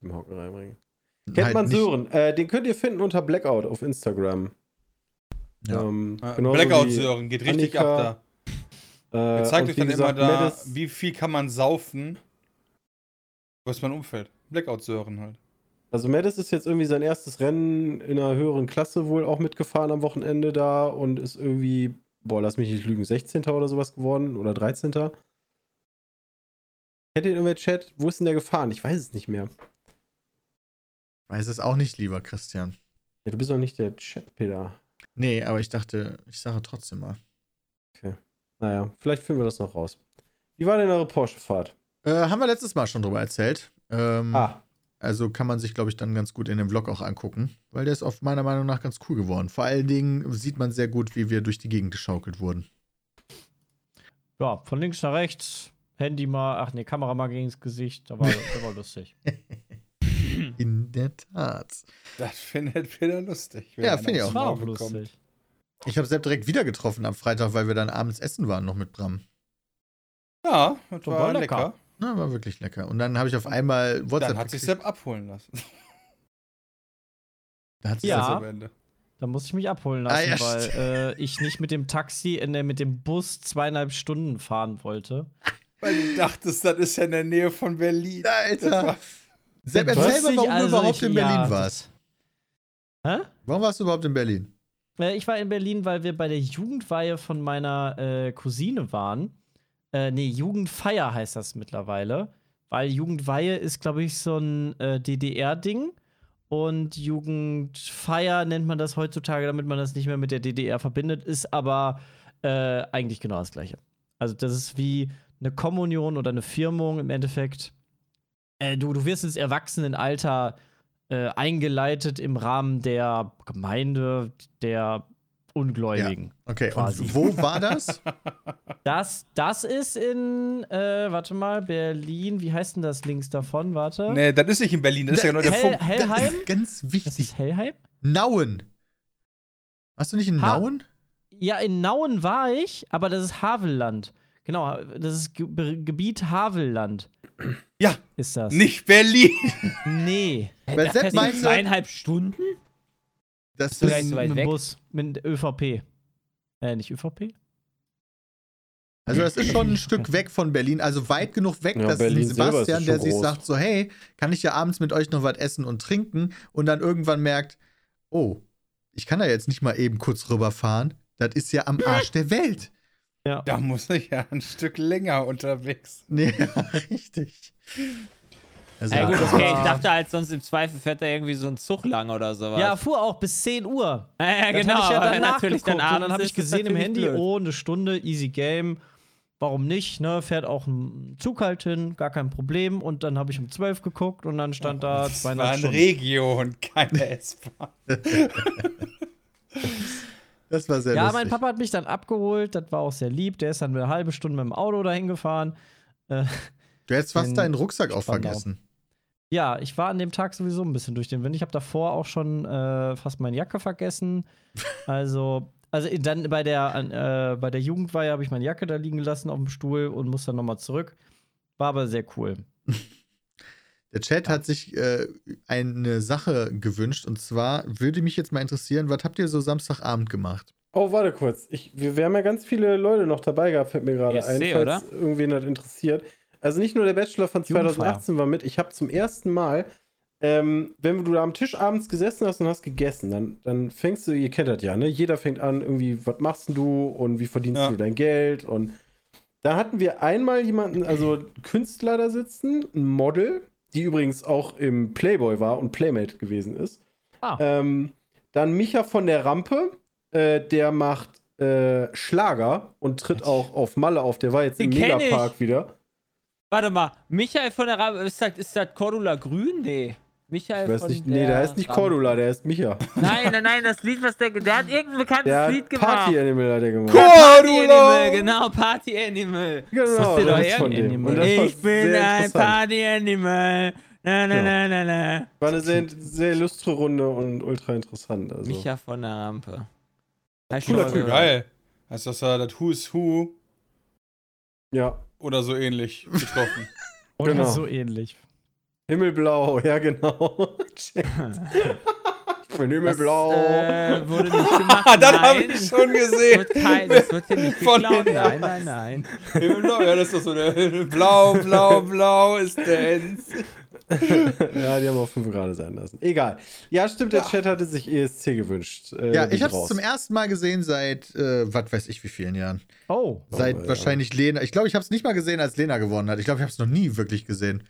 Im Hockenheimring. Kennt Halt man Sören? Äh, den könnt ihr finden unter Blackout auf Instagram. Ja. Ähm, Blackout Sören geht richtig Annika, ab da. Äh, Er zeigt und euch dann gesagt, immer da, Maddis- wie viel kann man saufen, was man umfällt. Blackout Sören halt. Also Maddis ist jetzt irgendwie sein erstes Rennen in einer höheren Klasse wohl auch mitgefahren am Wochenende da und ist irgendwie, boah, lass mich nicht lügen, 16. oder sowas geworden oder 13. Kennt ihr irgendwer Chat? Wo ist denn der gefahren? Ich weiß es nicht mehr. Weiß es auch nicht, lieber Christian. Ja, du bist doch nicht der Chat, Peter. Nee, aber ich dachte, ich sage trotzdem mal. Naja, vielleicht finden wir das noch raus. Wie war denn eure Porsche-Fahrt? Äh, haben wir letztes Mal schon drüber erzählt. Ähm, Ah, Also kann man sich, glaube ich, dann ganz gut in dem Vlog auch angucken, weil der ist auf meiner Meinung nach ganz cool geworden. Vor allen Dingen sieht man sehr gut, wie wir durch die Gegend geschaukelt wurden. Ja, von links nach rechts. Handy mal, ach nee, Kamera mal gegen das Gesicht. Da war, das war lustig. In der Tat. Das findet Peter lustig. Ja, finde ich auch. Das war auch bekommt. lustig. Ich habe Sepp direkt wieder getroffen am Freitag, weil wir dann abends essen waren noch mit Bram. Ja, das War war lecker. lecker. Na, war wirklich lecker. Und dann habe ich auf einmal WhatsApp. Dann hat sich. Sepp abholen lassen. Da hat sich Ja. das- Am Ende. Da musste ich mich abholen Ah, lassen, ja, weil äh, ich nicht mit dem Taxi, in der, mit dem Bus zweieinhalb Stunden fahren wollte. Weil du dachtest, das ist ja in der Nähe von Berlin. Alter. Sepp, erzähl mal, warum also du überhaupt ich- in Berlin ja, warst. Hä? Warum warst du überhaupt in Berlin? Äh, ich war in Berlin, weil wir bei der Jugendweihe von meiner äh, Cousine waren. Äh, nee, Jugendfeier heißt das mittlerweile. Weil Jugendweihe ist, glaube ich, so ein äh, DDR-Ding. Und Jugendfeier nennt man das heutzutage, damit man das nicht mehr mit der DDR verbindet, ist aber äh, eigentlich genau das Gleiche. Also, das ist wie eine Kommunion oder eine Firmung im Endeffekt. Äh, du, du wirst ins Erwachsenenalter äh, eingeleitet im Rahmen der Gemeinde der Ungläubigen. Okay, Quasi. und wo war das? Das, das ist in, äh, warte mal, Berlin. Wie heißt denn das links davon? Warte. Nee, das ist nicht in Berlin, das ist ja genau der Hell, Funk. Das Hellheim? ist ganz Das wichtig. ist Hellheim? Nauen. Warst du nicht in Ha- Nauen? Ja, in Nauen war ich, aber das ist Havelland. Genau, das ist Ge Be Gebiet Havelland. Ja, Ist das? nicht Berlin. Nee. Das Sepp heißt, meinte, zweieinhalb Stunden? das Ist nicht so weit mit weg. Bus, mit ÖVP. Äh, nicht ÖVP? also das ist schon ein Stück weg von Berlin, also weit genug weg, Ja, dass Berlin Sebastian, der sich groß. sagt so, hey, kann ich ja abends mit euch noch was essen und trinken und dann irgendwann merkt, oh, ich kann da jetzt nicht mal eben kurz rüberfahren, das ist ja am Arsch der Welt. Ja. Da muss ich ja ein Stück länger unterwegs. Nee, richtig. Also, Ja, gut, okay. Ich dachte halt, sonst im Zweifel fährt da irgendwie so ein Zug lang oder sowas. Ja, fuhr auch bis 10 Uhr. ja, ja Das genau. ich ja dann natürlich dann und dann habe ich gesehen im Handy, blöd. oh, eine Stunde, easy game. Warum nicht, ne? Fährt auch ein Zug halt hin, gar kein Problem. Und dann habe ich um 12 geguckt und dann stand da Das war zweieinhalb ein Stunden. Region, keine S-Bahn. das war sehr Ja, lustig. mein Papa hat mich dann abgeholt, das war auch sehr lieb. Der ist dann eine halbe Stunde mit dem Auto dahin gefahren. Äh, Du hättest fast in deinen Rucksack auch Spandau. vergessen. ja, ich war an dem Tag sowieso ein bisschen durch den Wind. Ich habe davor auch schon äh, fast meine Jacke vergessen. Also, also dann bei der, äh, bei der Jugendweihe habe ich meine Jacke da liegen gelassen auf dem Stuhl und musste dann nochmal zurück. War aber sehr cool. Der Chat hat sich äh, eine Sache gewünscht und zwar würde mich jetzt mal interessieren, was habt ihr so Samstagabend gemacht? Oh, warte kurz. Ich, wir, wir haben ja ganz viele Leute noch dabei gehabt, fällt mir gerade ein, falls oder? irgendwen das interessiert. Also nicht nur der Bachelor von Jugendfeier. 2018 war mit, ich habe zum ersten Mal, ähm, wenn du da am Tisch abends gesessen hast und hast gegessen, dann, dann fängst du, ihr kennt das ja, ne? Jeder fängt an, irgendwie, was machst du und wie verdienst Ja. du dein Geld? Und da hatten wir einmal jemanden, also einen Künstler da sitzen, ein Model, die übrigens auch im Playboy war und Playmate gewesen ist. Ah. Ähm, dann Micha von der Rampe, äh, der macht äh, Schlager und tritt auch auf Malle auf. Der war jetzt im Den kenn Megapark wieder. Warte mal, Michael von der Rabe, ist das, ist das Cordula Grün? Nee. Michael Ich weiß von nicht, der nee, der heißt nicht. Cordula, der heißt Micha. Nein, nein, nein, das Lied, was der, der hat irgendein bekanntes Der Lied gemacht. Party Animal hat der gemacht. Party Animal, genau, Party Animal. Genau, das ist das ist von dem. Animal. Und das Ich bin ein. Party Animal. Na, na, Ja. na, na, na. War eine sehr, sehr illustre Runde und ultra interessant. Also. Micha von der Rampe. Cooler Typ. Geil. Heißt das ja das Who is Who Ja, oder so ähnlich getroffen? Oder Genau. so ähnlich. Himmelblau, ja genau. Ich bin Himmelblau. Äh, wurde nicht gemacht. Ah, das habe ich schon Das gesehen. wird, kein, das wird hier nicht Von geklaut. Nein, nein, nein. Blau, ja, das ist doch so der Blau, Blau, Blau ist Dance. ja, die haben auch 5 Grad sein lassen. Egal. Ja, stimmt, der Chat hatte sich ESC gewünscht. Äh, Ja, ich habe es zum ersten Mal gesehen seit, äh, was weiß ich, wie vielen Jahren. Oh. Seit ja. wahrscheinlich Lena. Ich glaube, ich habe es nicht mal gesehen, als Lena gewonnen hat. Ich glaube, ich habe es noch nie wirklich gesehen.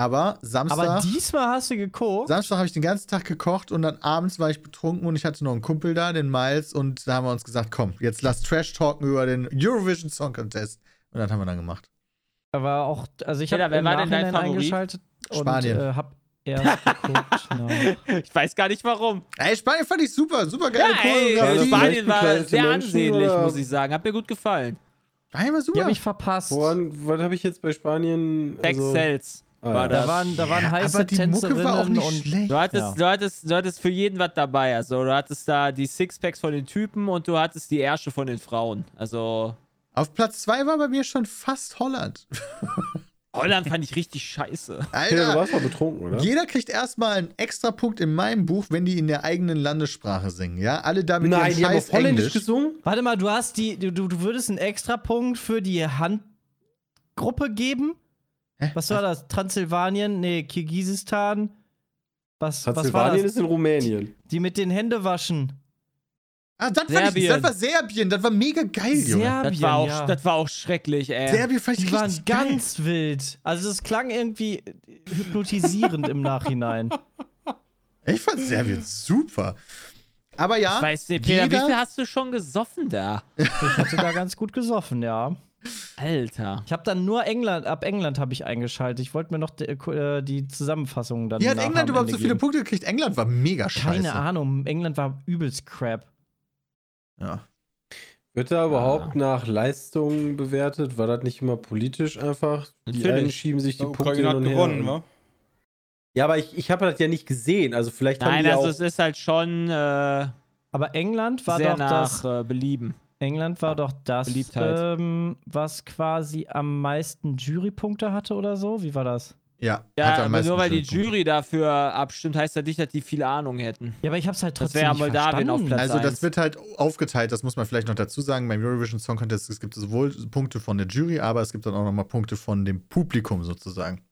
Aber Samstag, Aber diesmal hast du geguckt. Samstag habe ich den ganzen Tag gekocht und dann abends war ich betrunken und ich hatte noch einen Kumpel da, den Miles, und da haben wir uns gesagt, komm, jetzt lass Trash talken über den Eurovision Song Contest. Und das haben wir dann gemacht. Aber auch, also ich habe wer im war denn dein Favorit? eingeschaltet Spanien. und äh, hab erst geguckt. genau. Ich weiß gar nicht warum. Ey, Spanien fand ich super, super Ja, geile ey, Choreografie. Spanien war sehr Menschen, ansehnlich, oder? muss ich sagen. Hat mir gut gefallen. Spanien war Die super. habe ich verpasst. Woran, was habe ich jetzt bei Spanien? Sex also- Ah, war ja. das. Da waren, da waren Ja, heiße aber die Mucke war auch Tänzerinnen nicht und schlecht. Du hattest, Ja. du, hattest, du hattest für jeden was dabei. Also du hattest da die Sixpacks von den Typen und du hattest die Ärsche von den Frauen. Also Auf Platz 2 war bei mir schon fast Holland. Holland fand ich richtig scheiße. Peter, du Alter, warst mal betrunken, oder? jeder kriegt erstmal einen extra Punkt in meinem Buch, wenn die in der eigenen Landessprache singen. Ja, alle da mit Nein, die haben scheiß auf Holländisch Englisch. gesungen? Warte mal, du hast die, du, du würdest einen Extrapunkt für die Handgruppe geben? Hä? Was war das? Transsilvanien? Nee, Kirgisistan? Was, was war Transsilvanien das? ist in Rumänien. Die mit den Händewaschen. Ah, das, fand ich, Serbien. das war Serbien, das war mega geil, Junge. Serbien, Das war auch, ja. das war auch schrecklich, ey. Serbien fand ich Die waren geil. ganz wild. Also es klang irgendwie hypnotisierend im Nachhinein. Ich fand Serbien super. Aber ja, Ich weiß nicht, Peter, wie viel hast du schon gesoffen da? Ich hatte da ganz gut gesoffen, ja. Alter. Ich habe dann nur England, ab England habe ich eingeschaltet. Ich wollte mir noch die, äh, die Zusammenfassung dann wie hat England überhaupt so viele geben. Punkte gekriegt? England war mega scheiße. Keine Ahnung. England war übelst crap. Ja. Wird da Ah. überhaupt nach Leistung bewertet? War das nicht immer politisch einfach? Die Natürlich. einen schieben sich die Punkte Ukraine hin hat und her. gewonnen, wa? Ja, aber ich, ich habe das ja nicht gesehen. Also vielleicht haben Nein, die also auch... es ist halt schon äh, Aber England war sehr doch nach das. äh, Belieben. England war doch das, Beliebtheit. ähm, was quasi am meisten Jurypunkte hatte oder so. Wie war das? Ja, Ja, aber nur weil die. Jury dafür abstimmt, heißt das nicht, dass die viel Ahnung hätten. Ja, aber ich hab's halt Das trotzdem wär nicht Moldawien auf. Platz- Also das eins. wird halt aufgeteilt, das muss man vielleicht noch dazu sagen. Beim Eurovision Song Contest es gibt sowohl Punkte von der Jury, aber es gibt dann auch nochmal Punkte von dem Publikum sozusagen.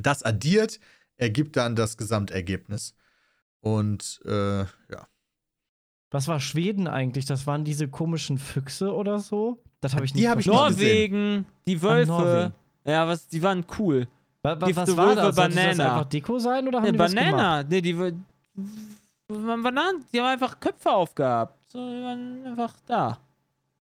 Das addiert ergibt dann das Gesamtergebnis. Und äh, ja. Was war Schweden eigentlich? Das waren diese komischen Füchse oder so? Das habe ich Die nicht ich gesehen. Norwegen, die Wölfe. Ja, was, die waren cool. Wa- wa- was war das? Sollte das banana. einfach Deko sein oder haben Ne, die was gemacht? Banana. Nee, die, waren Bananen, die haben einfach Köpfe aufgehabt. So, die waren einfach da.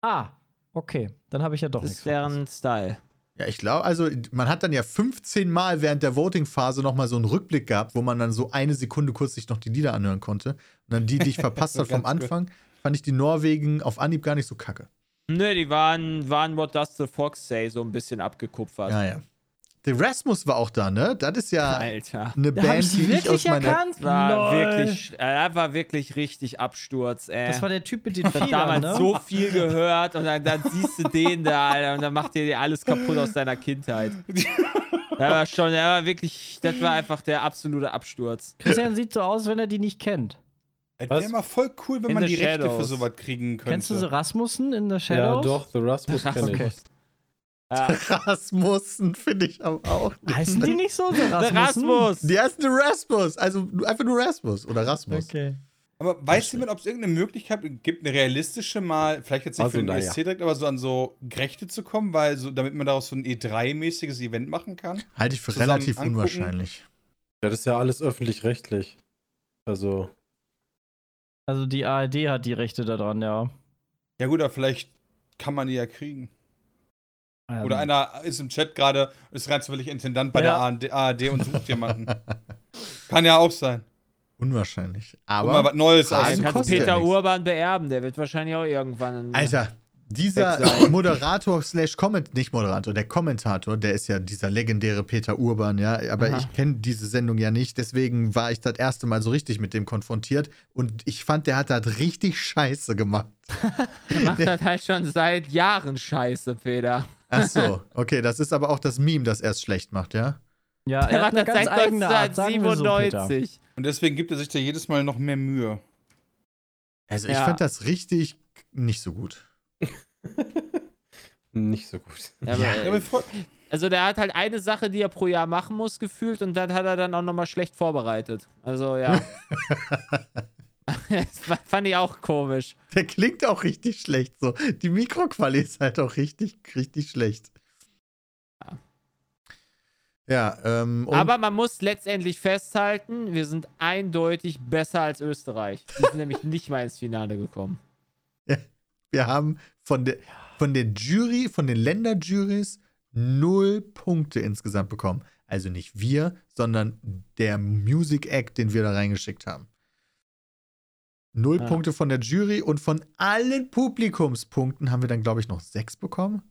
Ah, okay. Dann habe ich ja doch Das nichts ist deren Style. Ja, ich glaube, also man hat dann ja 15 Mal während der Voting-Phase nochmal so einen Rückblick gehabt, wo man dann so eine Sekunde kurz sich noch die Lieder anhören konnte. Und dann die, die ich verpasst hat vom Ganz gut. Anfang, fand ich die Norwegen auf Anhieb gar nicht so kacke. Nö, die waren, waren What Does the Fox Say so ein bisschen abgekupfert. Ja, ja. Der Rasmus war auch da, ne? Das ist ja Alter. eine Da Band, die ich wirklich aus meiner. erkannt? War Lol. wirklich, äh, er war wirklich richtig Absturz, ey. Das war der Typ mit den Ich hab Federn, damals ne? so viel gehört und dann, dann siehst du den da, Alter, und dann macht dir dir alles kaputt aus deiner Kindheit. Er war schon, er war wirklich, das war einfach der absolute Absturz. Christian sieht so aus, wenn er die nicht kennt. Wäre mal voll cool, wenn In man the die Rechte für Shadows. sowas kriegen könnte. Kennst du so Rasmussen in The Ja, Shadows? doch, The Rasmus kenne ich. Okay. Ja. Rasmussen finde ich aber auch. nicht. Heißen die nicht so? Der? Rasmus! Die heißen nur Rasmus. Also einfach nur Rasmus oder Rasmus. Okay. Aber weiß jemand, ob es irgendeine Möglichkeit gibt, eine realistische mal, vielleicht jetzt nicht Also, für den naja. ESC direkt, aber so an so Rechte zu kommen, weil so, damit man daraus so ein E3-mäßiges Event machen kann? Halte ich für relativ angucken. unwahrscheinlich. Ja, das ist ja alles öffentlich-rechtlich. Also, Also die ARD hat die Rechte daran, ja. Ja gut, aber vielleicht kann man die ja kriegen. Oder Ähm, einer ist im Chat gerade, ist rein zufällig Intendant bei Ja. der ARD, ARD und sucht jemanden. Kann ja auch sein. Unwahrscheinlich. Um mal Aber, was Neues kostet kannst ja Peter nichts. Urban beerben, der wird wahrscheinlich auch irgendwann. Alter, dieser. Moderator slash Comment, nicht Moderator, der Kommentator, der ist ja dieser legendäre Peter Urban, ja. Aber Aha. ich kenne diese Sendung ja nicht, deswegen war ich das erste Mal so richtig mit dem konfrontiert. Und ich fand, der hat das richtig scheiße gemacht. Der macht das halt schon seit Jahren scheiße, Peter. Ach so, okay, das ist aber auch das Meme, das erst schlecht macht, ja? ja, Der er hat macht das ganz seit eigene Art, sagen wir so, Peter. 1997. Und deswegen gibt er sich da jedes Mal noch mehr Mühe. Also ich Ja. fand das richtig nicht so gut. nicht so gut. Ja, aber, Ja, also der hat halt eine Sache, die er pro Jahr machen muss, gefühlt, und das hat er dann auch nochmal schlecht vorbereitet. Also ja. das fand ich auch komisch. Der klingt auch richtig schlecht so. Die Mikroquali ist halt auch richtig, richtig schlecht. Ja, ähm, und Aber man muss letztendlich festhalten, wir sind eindeutig besser als Österreich. Die sind nämlich nicht mal ins Finale gekommen. Wir haben von der, von der Jury, von den Länderjurys null Punkte insgesamt bekommen. Also nicht wir, sondern der Music Act, den wir da reingeschickt haben. Null Ja. Punkte von der Jury und von allen Publikumspunkten haben wir dann, glaube ich, noch sechs bekommen.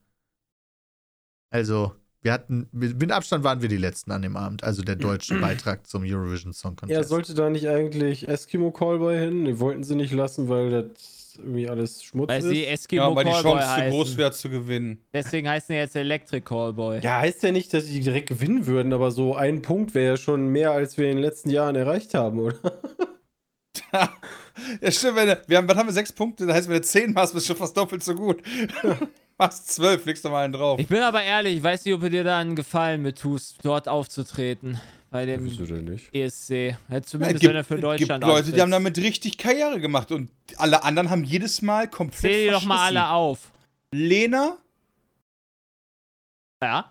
Also, wir hatten, mit Abstand waren wir die Letzten an dem Abend, also der deutsche Beitrag zum Eurovision Song Contest. Ja, sollte da nicht eigentlich Eskimo Callboy hin? Die wollten sie nicht lassen, weil das irgendwie alles Schmutz Weil sie ist. Eskimo Ja, weil die Callboy Chance zu groß wäre zu gewinnen. Deswegen heißen die jetzt Electric Callboy. Ja, heißt ja nicht, dass sie direkt gewinnen würden, aber so ein Punkt wäre ja schon mehr, als wir in den letzten Jahren erreicht haben, oder? Ja, stimmt, wenn du, wir haben, was haben wir, sechs Punkte, das heißt, wenn du zehn machst, bist du schon fast doppelt so gut. machst zwölf, legst du mal einen drauf. Ich bin aber ehrlich, ich weiß nicht, ob du dir da einen Gefallen mit tust, dort aufzutreten. Bei dem denn nicht? ESC. Ja, es zumindest gibt, wenn er für Deutschland gibt Leute, die haben damit richtig Karriere gemacht und alle anderen haben jedes Mal komplett Zähl die doch mal alle auf. Lena, Ja?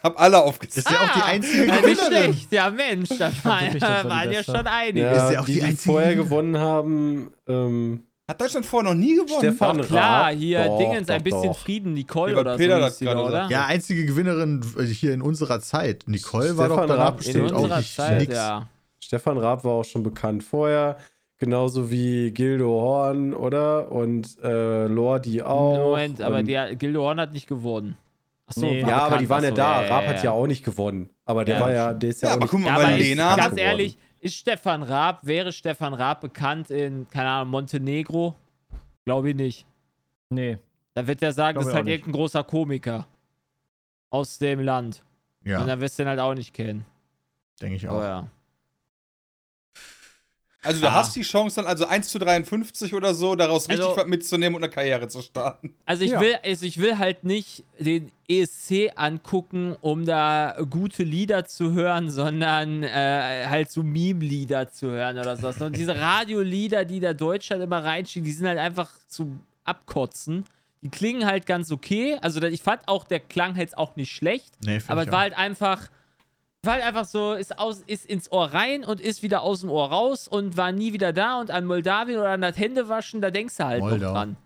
hab alle aufgezählt. ist ja auch die einzige Ja, nicht Gewinnerin. schlecht. Ja, Mensch, da waren, das ja schon einige. Ja, Ist ja auch die, die die einzige vorher gewonnen haben, ähm, Hat Deutschland vorher noch nie gewonnen? Stefan Doch, klar, Raab. hier Doch, Dingens, ein doch, bisschen doch. Frieden, Nicole bei oder Peter so oder? Ja, einzige Gewinnerin hier in unserer Zeit. Nicole war Stefan doch danach Raab. In bestimmt auch unserer nicht Zeit, nix. ja. Stefan Raab war auch schon bekannt vorher, genauso wie Gildo Horn, oder? Und äh, Lordi auch. Moment, aber der Gildo Horn hat nicht gewonnen. Achso, Nee. Ja, aber die waren ja Achso, da. Raab hat ja auch nicht gewonnen. Aber der Ja, war ja, der ist ja, Ja, auch aber nicht guck mal, Ja, aber Lena. ganz ehrlich, ist Stefan Raab, wäre Stefan Raab bekannt in, keine Ahnung, Montenegro? Glaube ich nicht. Nee. Da wird er sagen, Glaub das ist halt irgendein großer Komiker aus dem Land. Und Ja, dann wirst du den halt auch nicht kennen. denke ich Oh auch. ja. Also du Ah. hast die Chance dann, also 1 zu 53 oder so, daraus richtig Also- was mitzunehmen und eine Karriere zu starten. Also ich Ja. will, also ich will halt nicht den ESC angucken, um da gute Lieder zu hören, sondern äh, halt so Meme-Lieder zu hören oder sowas. Und diese Radiolieder, die der Deutschland immer reinschieben, die sind halt einfach zu abkotzen. Die klingen halt ganz okay. Also ich fand auch, der Klang jetzt auch nicht schlecht. Nee, Aber es war auch. halt einfach, war halt einfach so, ist, aus, ist ins Ohr rein und ist wieder aus dem Ohr raus und war nie wieder da. Und an Moldawien oder an das Händewaschen, da denkst du halt Moldau. noch dran.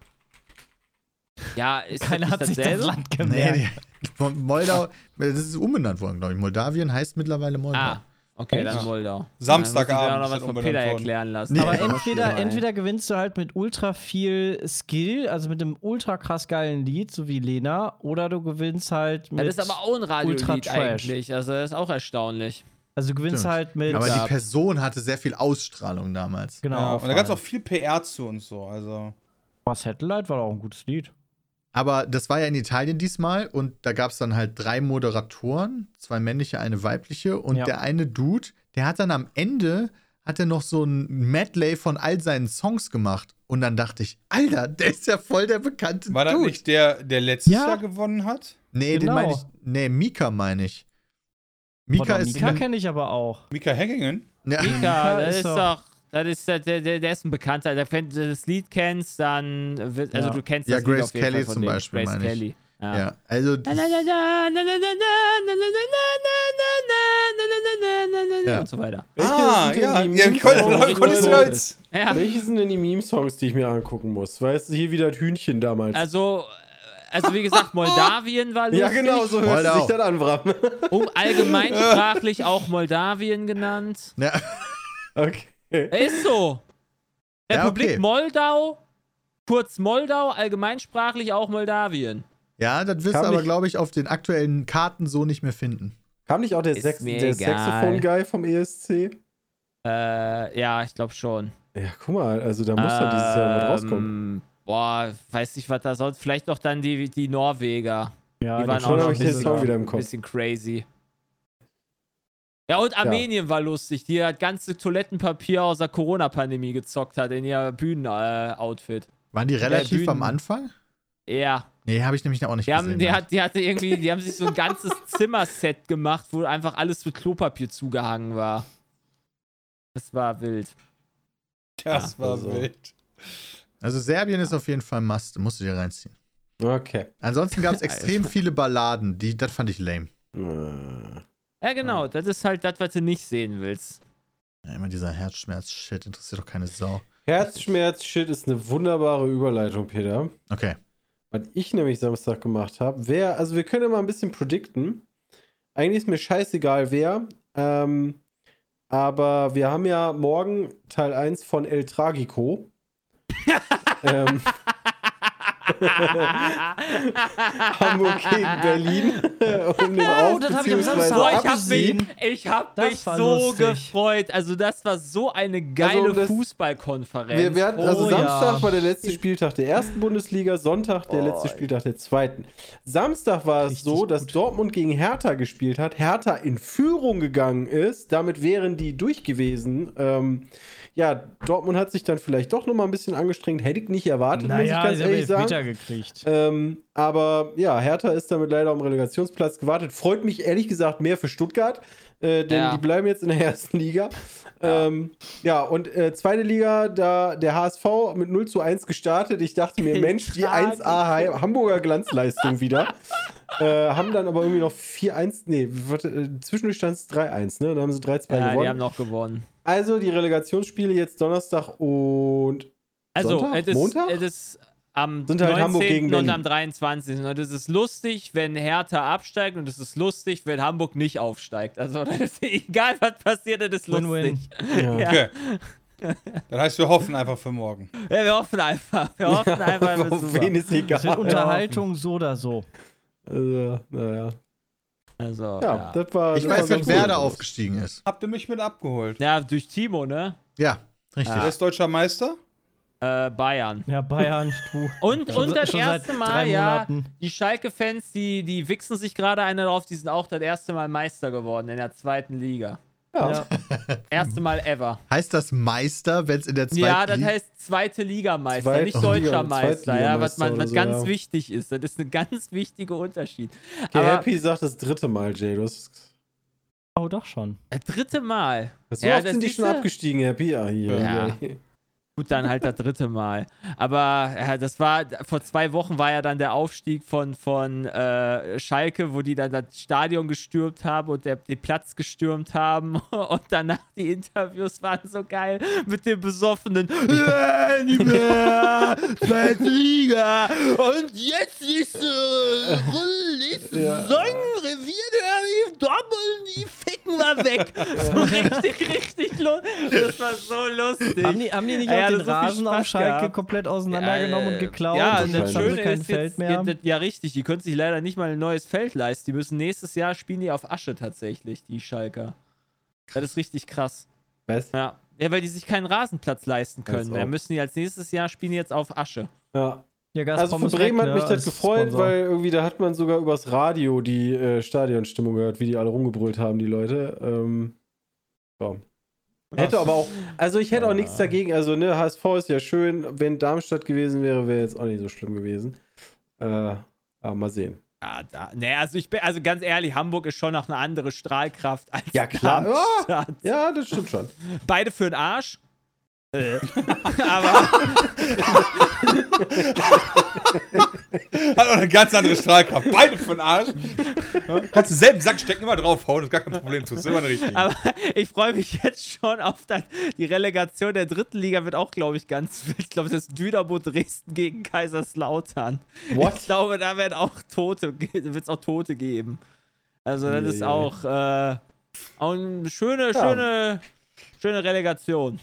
Ja, ist Keiner nicht hat sich das? Land Nee, gemerkt. von Moldau, das ist umbenannt worden, glaube ich. Moldawien heißt mittlerweile Moldau. Ah, okay, dann. Moldau. Samstagabend Dann muss ich noch was von Peter erklären lassen. Nee, Aber entweder, entweder gewinnst du halt mit ultra viel Skill, also mit einem ultra krass geilen Lied, so wie Lena, oder du gewinnst halt mit. Ja, das ist aber auch ein Ultra Radiolied eigentlich. Also das ist auch erstaunlich. also du gewinnst Stimmt. halt mit. Aber die Person hatte sehr viel Ausstrahlung damals. genau. Ja, und da gab es auch viel PR zu und so. Also. Aber Satellite war auch ein gutes Lied. Aber das war ja in Italien diesmal und da gab es dann halt drei Moderatoren, zwei männliche, eine weibliche und Ja. der eine Dude, der hat dann am Ende hat er noch so ein Medley von all seinen Songs gemacht und dann dachte ich, Alter, der ist ja voll der bekannte War das Dude. nicht der, der letztes Ja. Jahr gewonnen hat? nee, Genau. den meine ich, nee, Mika meine ich. Mika Boah, ist Mika kenne ich aber auch. Mika Hängingen? ja, Mika, das ist doch. Das ist, der, der, der ist ein Bekannter. Wenn du das Lied kennst, dann wird, also ja. du kennst ja, das Grace Lied Kelly zum Beispiel. Grace Kelly. Ja. ja. also. Ja. Und so weiter. Ah, ja, ja konntest du jetzt. Ja. Welche sind denn die Meme-Songs, die ich mir angucken muss? Weißt du, hier wieder das Hühnchen damals. Also, also wie gesagt, Moldawien war lustig. Ja, genau, so hört sich dann an, Bram. Um allgemeinsprachlich auch Moldawien genannt. Ja. Okay. Ist so. Ja, Republik okay. Moldau, kurz Moldau, allgemeinsprachlich auch Moldawien. ja, das wirst du aber, glaube ich, auf den aktuellen Karten so nicht mehr finden. Kam nicht auch der, Sex der. Saxophon-Guy vom ESC? Äh, ja, ich glaube schon. Ja, guck mal, also da muss doch dieses Jahr was rauskommen. Ähm, Boah, weiß nicht, was da sonst. Vielleicht noch dann die, die Norweger. Ja, die waren schon auch noch hab ein bisschen, wieder im Kopf. bisschen crazy. Ja, und Armenien war lustig, die das ganze Toilettenpapier aus der Corona-Pandemie gezockt hat in ihr Bühnenoutfit. Waren die relativ am Anfang? ja. Nee, habe ich nämlich auch nicht Die haben, gesehen. die, ja. hat, die hatte irgendwie, die haben sich so ein ganzes Zimmerset gemacht, wo einfach alles mit Klopapier zugehangen war. Das war wild. Das war also. wild. Also Serbien ist auf jeden Fall Must, musst du dir reinziehen. Okay. Ansonsten gab es extrem viele Balladen, die, das fand ich lame. Ja, genau, das ist halt das, was du nicht sehen willst. Ja, immer dieser Herzschmerz-Shit interessiert doch keine Sau. Herzschmerz-Shit ist eine wunderbare Überleitung, Peter. Okay. Was ich nämlich Samstag gemacht habe, wäre, also wir können ja mal ein bisschen predikten. Eigentlich ist mir scheißegal wer. Ähm, aber wir haben ja morgen Teil 1 von El Tragico. ähm, Hamburg gegen Berlin. um den Oh, das hab ich am Samstag Boah, ich hab Absieg. mich, ich hab Das mich so lustig. gefreut. Also, das war so eine geile Also, Fußballkonferenz. Wir, wir hatten, also Oh, Samstag ja. war der letzte Spieltag der ersten Bundesliga, Sonntag der Oh, letzte Spieltag der zweiten. Samstag war es so, dass gut. Dortmund gegen Hertha gespielt hat, Hertha in Führung gegangen ist, damit wären die durch gewesen. Ähm, ja, Dortmund hat sich dann vielleicht doch nochmal ein bisschen angestrengt, hätte ich nicht erwartet, muss ich Naja, ganz die ehrlich sagen. Gekriegt. Ähm, aber ja, Hertha ist damit leider um Relegationsplatz gewartet. Freut mich ehrlich gesagt mehr für Stuttgart, äh, denn Ja. die bleiben jetzt in der ersten Liga. Ja, ähm, ja und äh, zweite Liga, da der HSV mit 0 zu 1 gestartet. Ich dachte mir, Mensch, die 1A Ha- Hamburger Glanzleistung wieder. Äh, haben dann aber irgendwie noch 4-1, nee, warte, äh, zwischendurch stand es 3-1, ne? Da haben sie 3-2 ja, die gewonnen. haben noch gewonnen. Also die Relegationsspiele jetzt Donnerstag und Also, Sonntag? es ist, Montag? es ist am Sind halt 19. Hamburg gegen und am 23. Und es ist lustig, wenn Hertha absteigt und es ist lustig, wenn Hamburg nicht aufsteigt. Also, egal, was passiert, das ist lustig. ja. Ja. Okay. Das heißt, wir hoffen einfach für morgen. Ja, wir hoffen einfach. Wir hoffen einfach, ist auf wen ist egal. Unterhaltung so oder so. Also, naja. Also, Ja, ja. das war. Ich das weiß, ganz Werder gut. aufgestiegen ist. Habt ihr mich mit abgeholt? ja, durch Timo, ne? Ja, richtig. Wer ist deutscher Meister? Äh, Bayern. Ja, Bayern, du. Und, und das erste Mal, ja, die Schalke-Fans, die, die wichsen sich gerade eine drauf, die sind auch das erste Mal Meister geworden in der zweiten Liga. Ja. Ja. Erste Mal ever. Heißt das Meister, wenn es in der zweiten Ja, das Liga- heißt zweite Ligameister, Zweit- nicht deutscher Liga- Meister, ja, was, man, was so, ganz ja. wichtig ist. Das ist ein ganz wichtiger Unterschied. Okay, Aber Happy sagt das dritte Mal, Jay. Du hast, Oh, doch schon. das dritte Mal. so Ja, oft das sind die schon abgestiegen, Happy. Ja, hier. Ja. Gut, dann halt das dritte Mal. Aber ja, das war, vor zwei Wochen war ja dann der Aufstieg von, von äh, Schalke, wo die dann das Stadion gestürmt haben und der, den Platz gestürmt haben. Und danach die Interviews waren so geil mit dem besoffenen "Ja, nicht mehr, zweite Liga. Und jetzt ist äh, Ja. Saison Revierderby, Doppel, die ficken wir weg. So richtig, richtig lustig. Das war so lustig. Haben die, haben die nicht Ja, auch ja, den so Rasen auf Schalke gehabt. komplett auseinandergenommen und geklaut? Ja, und das Schöne kein ist Feld jetzt, mehr. ja, ja richtig, die können sich leider nicht mal ein neues Feld leisten. Die müssen nächstes Jahr spielen die auf Asche tatsächlich, die Schalker. Das ist richtig krass. Was? Ja. Ja, weil die sich keinen Rasenplatz leisten können. Da müssen die als nächstes Jahr spielen die jetzt auf Asche. Ja. Ja, Also Gazprom für ist Bremen hat ne, mich das gefreut, Sponsor. weil irgendwie da hat man sogar übers Radio die äh, Stadionstimmung gehört, wie die alle rumgebrüllt haben, die Leute. Ähm, ja. Hätte aber auch, also ich hätte auch nichts dagegen, also ne, HSV ist ja schön, wenn Darmstadt gewesen wäre, wäre jetzt auch nicht so schlimm gewesen. Äh, aber mal sehen. Ja, da, ne, also ich bin, also ganz ehrlich, Hamburg ist schon noch eine andere Strahlkraft als Ja, klar. Darmstadt. Ja, das stimmt schon. Beide für den Arsch. Äh. aber Hat auch eine ganz andere Strahlkraft. Beide für den Arsch. Kannst du selben Sack stecken, immer draufhauen, ist gar kein Problem. Tust immer richtig. Aber ich freue mich jetzt schon auf dann die Relegation der dritten Liga wird auch, glaube ich, ganz wild. Ich glaube, das ist Dynamo Dresden gegen Kaiserslautern. What? Ich glaube, da werden auch Tote, wird es auch Tote geben. Also das ist Nee. auch, äh, auch eine schöne, Ja. schöne, schöne Relegation.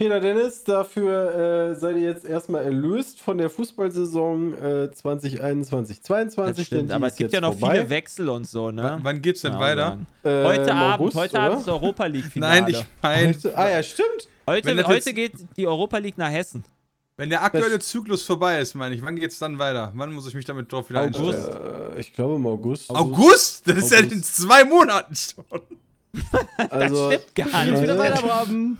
Peter Dennis, dafür äh, seid ihr jetzt erstmal erlöst von der Fußballsaison äh, 2021, 22. Das stimmt, denn die aber es gibt ja noch vorbei. viele Wechsel und so, ne? wann, wann geht's denn man weiter? Äh, Heute Abend, August, heute oder? Abend ist Europa League Finale. Nein, ich meine, Heute, ah ja, stimmt. Heute, heute jetzt- geht die Europa League nach Hessen. wenn der aktuelle Zyklus vorbei ist, meine ich, wann geht's dann weiter? Wann muss ich mich damit drauf wieder einstellen? Äh, ich glaube im August. August? Das ist ja August. in zwei Monaten schon. Also, das stimmt gar Geht's nicht. wieder weiter, Braben.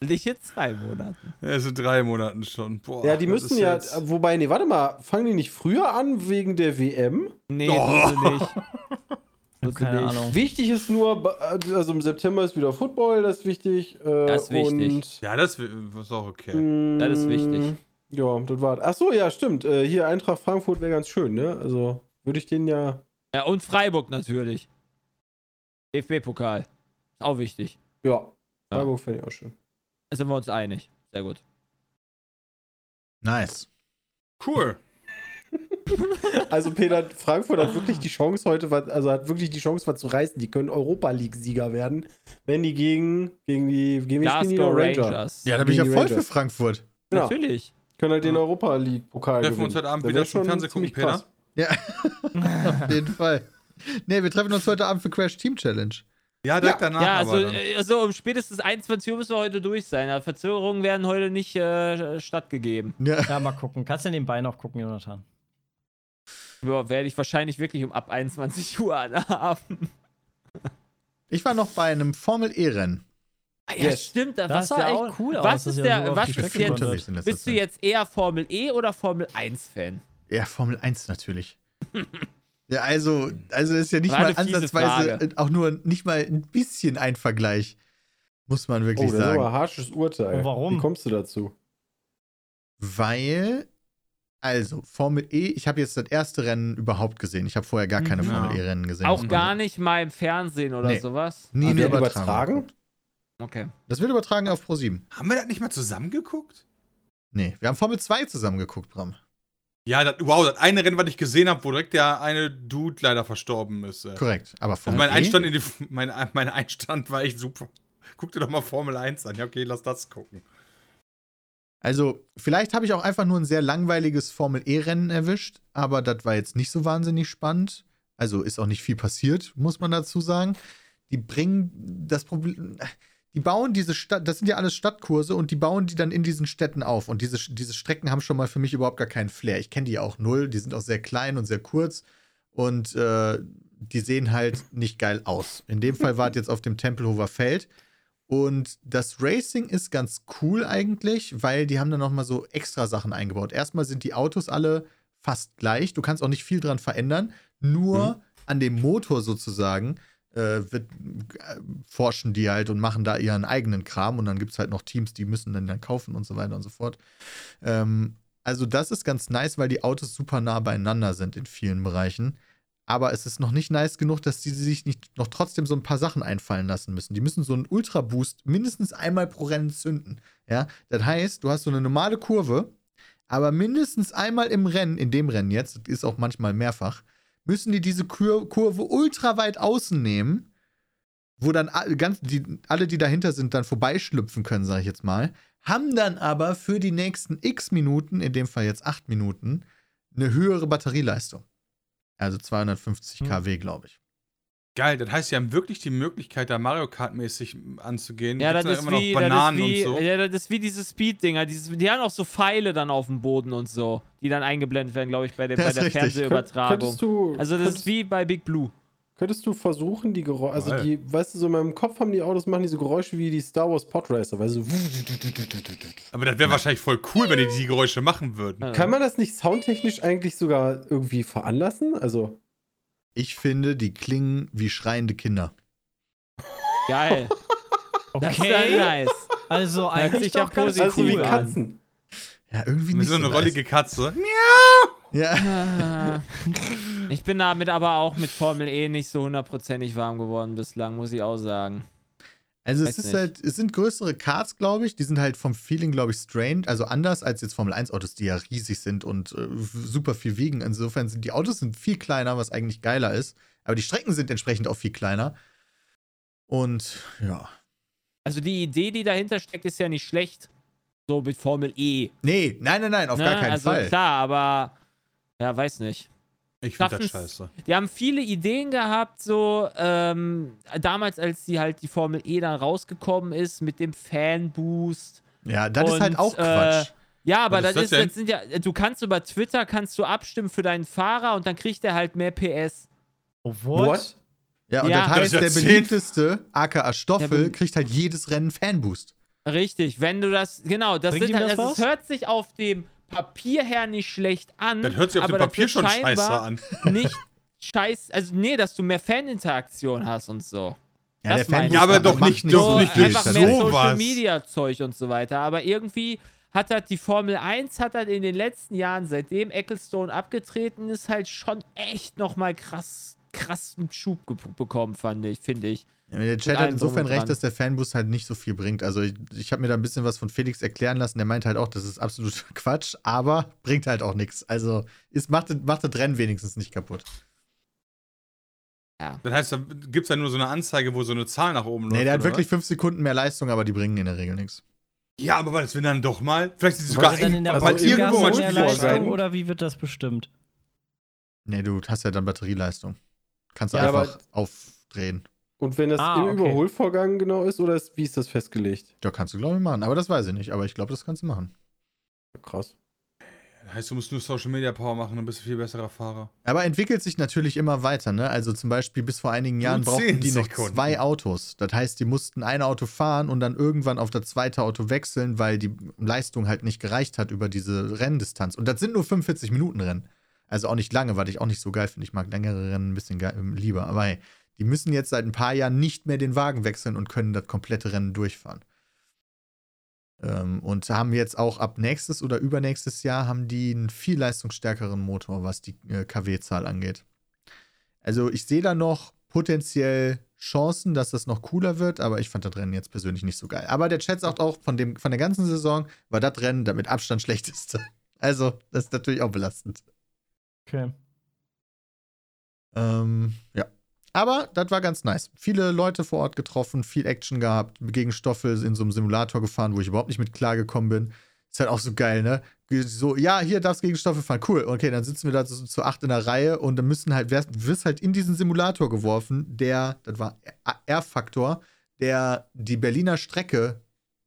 Nicht in zwei Monaten. Ja, sind drei Monaten schon. Boah, ja, die müssen ja, jetzt- wobei, nee, warte mal, fangen die nicht früher an wegen der WM? Nee, Oh. nicht. Keine nicht. Ahnung. Wichtig ist nur, also im September ist wieder Football, das ist wichtig. Äh, Das ist wichtig. Und, Ja, das ist auch okay. mh, Das ist wichtig. Ja, das war. Ach so, ja, stimmt. Äh, hier Eintracht Frankfurt wäre ganz schön, ne? Also würde ich den ja. Ja, und Freiburg natürlich. DFB-Pokal. Ist auch wichtig. Ja, Freiburg fände ich auch schön. Da sind wir uns einig. Sehr gut. Nice. Cool. Also Peter, Frankfurt hat wirklich die Chance heute, was- also hat wirklich die Chance, was zu reißen. Die können Europa League-Sieger werden, wenn die gegen, gegen die gegen die Glasgow noch? Ranger. Rangers. Ja, da bin ich ja voll für Rangers. Frankfurt. Ja. Natürlich. Können halt den Europa League-Pokal Treffen gewinnen. uns heute Abend Das wieder zum Fernsehen gucken, ziemlich krass. Ja, auf jeden Fall. Nee, wir treffen uns heute Abend für Crash Team Challenge. Ja, direkt danach. Ja, also, äh, also um spätestens 21 Uhr müssen wir heute durch sein. Ja, Verzögerungen werden heute nicht äh, stattgegeben. Ja. Ja, mal gucken. Kannst du nebenbei noch gucken, Jonathan? Ja, werde ich wahrscheinlich wirklich um ab 21 Uhr anhaben. Ich war noch bei einem Formel-E-Rennen. Ah, Ja, Yes. stimmt. Da Das sah echt auch- cool aus, Was ist der, so was ist jetzt, bist du jetzt eher Formel E oder Formel 1 Fan? Ja, Formel 1 natürlich. ja, also, also ist ja nicht War mal ansatzweise, Frage. auch nur nicht mal ein bisschen ein Vergleich. Muss man Oh, wirklich das ist aber sagen. ein harsches Urteil. Und warum? Wie kommst du dazu? Weil, also, Formel E, ich habe jetzt das erste Rennen überhaupt gesehen. Ich habe vorher gar keine Mhm. Formel. E-Rennen gesehen. Auch gar nicht mal im Fernsehen oder Nee. sowas? Nie Übertragung. übertragen? geguckt. Okay. Das wird übertragen auf Pro7. haben wir das nicht mal zusammen geguckt? Nee, wir haben Formel 2 zusammen geguckt, Bram. Ja, das, wow, das eine Rennen, was ich gesehen habe, wo direkt der eine Dude leider verstorben ist. äh. Korrekt. Aber Formel mein E, Einstand, in die, mein, mein Einstand war echt super. Guck dir doch mal Formel 1 an. Ja, okay, lass das gucken. Also, vielleicht habe ich auch einfach nur ein sehr langweiliges Formel E-Rennen erwischt, aber das war jetzt nicht so wahnsinnig spannend. Also ist auch nicht viel passiert, muss man dazu sagen. Die bringen das Problem. Die bauen diese Stadt, das sind ja alles Stadtkurse und die bauen die dann in diesen Städten auf. Und diese, diese Strecken haben schon mal für mich überhaupt gar keinen Flair. Ich kenne die ja auch null, die sind auch sehr klein und sehr kurz und äh, die sehen halt nicht geil aus. In dem Fall war es jetzt auf dem Tempelhofer Feld. Und das Racing ist ganz cool eigentlich, weil die haben dann nochmal so extra Sachen eingebaut. Erstmal sind die Autos alle fast gleich. Du kannst auch nicht viel dran verändern. Nur an dem Motor sozusagen äh, wird, äh, forschen die halt und machen da ihren eigenen Kram. Und dann gibt es halt noch Teams, die müssen dann, dann kaufen und so weiter und so fort. Ähm, also das ist ganz nice, weil die Autos super nah beieinander sind in vielen Bereichen. Aber es ist noch nicht nice genug, dass die sich nicht noch trotzdem so ein paar Sachen einfallen lassen müssen. Die müssen so einen Ultra-Boost mindestens einmal pro Rennen zünden. Ja, das heißt, du hast so eine normale Kurve, aber mindestens einmal im Rennen, in dem Rennen jetzt, ist auch manchmal mehrfach, müssen die diese Kur Kurve ultra weit außen nehmen, wo dann ganz, die, alle, die dahinter sind, dann vorbeischlüpfen können, sage ich jetzt mal, haben dann aber für die nächsten x Minuten, in dem Fall jetzt acht Minuten, eine höhere Batterieleistung. Also 250 Hm. kW, glaube ich. Geil, das heißt, sie haben wirklich die Möglichkeit, da Mario Kart-mäßig anzugehen. Ja, das ist, immer wie, noch das, Bananen ist wie, und so. ja, das ist wie diese Speed-Dinger. Die haben auch so Pfeile dann auf dem Boden und so, die dann eingeblendet werden, glaube ich, bei, der- Das bei ist der richtig. Fernsehübertragung. Könntest du, Also das könntest, ist wie bei Big Blue. könntest du versuchen, die Geräusche, also die, weißt du, so in meinem Kopf haben die Autos, machen diese Geräusche wie die Star Wars Podracer, weißt du, so Aber das wäre wahrscheinlich voll cool, wenn die die Geräusche machen würden. Kann man das nicht soundtechnisch eigentlich sogar irgendwie veranlassen? Also, Ich finde, die klingen wie schreiende Kinder. Geil. Das ist Okay. ja nice. Also eigentlich ja doch ganz positiv also wie cool an. Katzen. Ja, irgendwie nicht so eine nice. rollige Katze. Ja. Ah. Ich bin damit aber auch mit Formel E nicht so hundertprozentig warm geworden bislang, muss ich auch sagen. Also es Weiß ist nicht. halt, es sind größere Karts, glaube ich. Die sind halt vom Feeling, glaube ich, strange. Also anders als jetzt Formel 1 Autos, die ja riesig sind und äh, super viel wiegen. Insofern sind die Autos sind viel kleiner, was eigentlich geiler ist. Aber die Strecken sind entsprechend auch viel kleiner. Und ja. Also die Idee, die dahinter steckt, ist ja nicht schlecht. So mit Formel E. Nee, nein, nein, nein, auf ne? gar keinen also Fall. klar, aber ja, weiß nicht. Ich finde das scheiße. Die haben viele Ideen gehabt, so ähm, damals, als die halt die Formel E dann rausgekommen ist mit dem Fanboost. Ja, das ist halt Und, auch äh, Quatsch. Ja, aber das, ist das ist, das sind ja, du kannst über Twitter kannst du abstimmen für deinen Fahrer und dann kriegt er halt mehr PS. Oh, what? Ja, und ja. das heißt, Das der beliebteste, aka Stoffel, kriegt halt jedes Rennen Fanboost. Richtig, wenn du das, genau, das, sind ihm halt, das also hört sich auf dem Papier her nicht schlecht an. Das hört sich auf aber dem das Papier schon scheiße an. Nicht scheiße, also nee, dass du mehr Faninteraktion hast und so. Ja, Das der ich. aber doch nicht- nicht doch so nicht viel. einfach so mehr sowas. Social Media Zeug und so weiter. Aber irgendwie hat das die Formel 1 hat das in den letzten Jahren, seitdem Ecclestone abgetreten ist, halt schon echt nochmal krass, krassen Schub bekommen, fand ich, finde ich. Der Chat hat insofern recht, dass der Fanboost halt nicht so viel bringt. Also ich, ich habe mir da ein bisschen was von Felix erklären lassen. Der meint halt auch, das ist absolut Quatsch, aber bringt halt auch nichts. Also es macht, macht das Rennen wenigstens nicht kaputt. Ja. Das heißt, da gibt es ja nur so eine Anzeige, wo so eine Zahl nach oben läuft. Nee, der hat wirklich fünf Sekunden mehr Leistung, aber die bringen in der Regel nichts. Ja, aber das will dann doch mal. Vielleicht ist es sogar in der also irgendwo mal mehr Leistung oder wie wird das bestimmt? Nee, du hast ja dann Batterieleistung. Kannst du ja, einfach aufdrehen. Und wenn das ah, im okay. Überholvorgang genau ist, oder ist, wie ist das festgelegt? Ja, kannst du, glaube ich, machen. Aber das weiß ich nicht. Aber ich glaube, das kannst du machen. Krass. Heißt, du musst nur Social Media Power machen, dann bist du viel besserer Fahrer. Aber entwickelt sich natürlich immer weiter, ne? Also zum Beispiel bis vor einigen Jahren brauchten die noch zwei Autos. Das heißt, die mussten ein Auto fahren und dann irgendwann auf das zweite Auto wechseln, weil die Leistung halt nicht gereicht hat über diese Renndistanz. Und das sind nur 45 Minuten Rennen. Also auch nicht lange, weil ich auch nicht so geil finde. Ich mag längere Rennen ein bisschen lieber. Aber hey, die müssen jetzt seit ein paar Jahren nicht mehr den Wagen wechseln und können das komplette Rennen durchfahren. Ähm, und haben jetzt auch ab nächstes oder übernächstes Jahr haben die einen viel leistungsstärkeren Motor, was die äh, KW-Zahl angeht. Also ich sehe da noch potenziell Chancen, dass das noch cooler wird, aber ich fand das Rennen jetzt persönlich nicht so geil. Aber der Chat sagt auch, von, dem, von der ganzen Saison war das Rennen der mit Abstand schlechteste. Also, das ist natürlich auch belastend. Okay. Ähm, ja. Aber das war ganz nice. Viele Leute vor Ort getroffen, viel Action gehabt, gegen Stoffel in so einem Simulator gefahren, wo ich überhaupt nicht mit klargekommen bin. Ist halt auch so geil, ne? So, ja, hier darfst du gegen Stoffel fahren. Cool. Okay, dann sitzen wir da zu, zu acht in der Reihe und dann müssen halt, wirst halt in diesen Simulator geworfen, der, das war R-Faktor, der die Berliner Strecke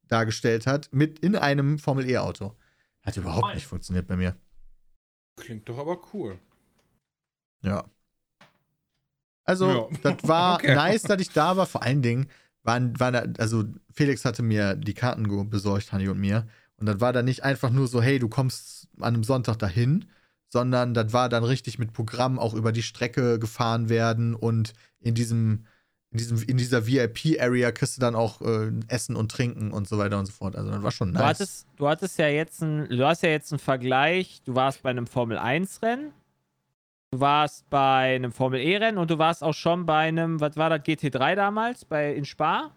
dargestellt hat, mit in einem Formel-E-Auto. Hat überhaupt nicht funktioniert bei mir. Klingt doch aber cool. Ja. Also, ja. das war okay. nice, dass ich da war. Vor allen Dingen waren, waren da, also Felix hatte mir die Karten besorgt, Hanni und mir. Und das war dann nicht einfach nur so, hey, du kommst an einem Sonntag dahin, sondern das war dann richtig mit Programm auch über die Strecke gefahren werden und in diesem, in diesem, in dieser VIP-Area kriegst du dann auch äh, Essen und Trinken und so weiter und so fort. Also das war schon nice. Du hattest, du hattest ja jetzt ein, du hast ja jetzt einen Vergleich, du warst bei einem Formel-1-Rennen Du warst bei einem Formel-E-Rennen und du warst auch schon bei einem, was war das, GT3 damals, bei, in Spa?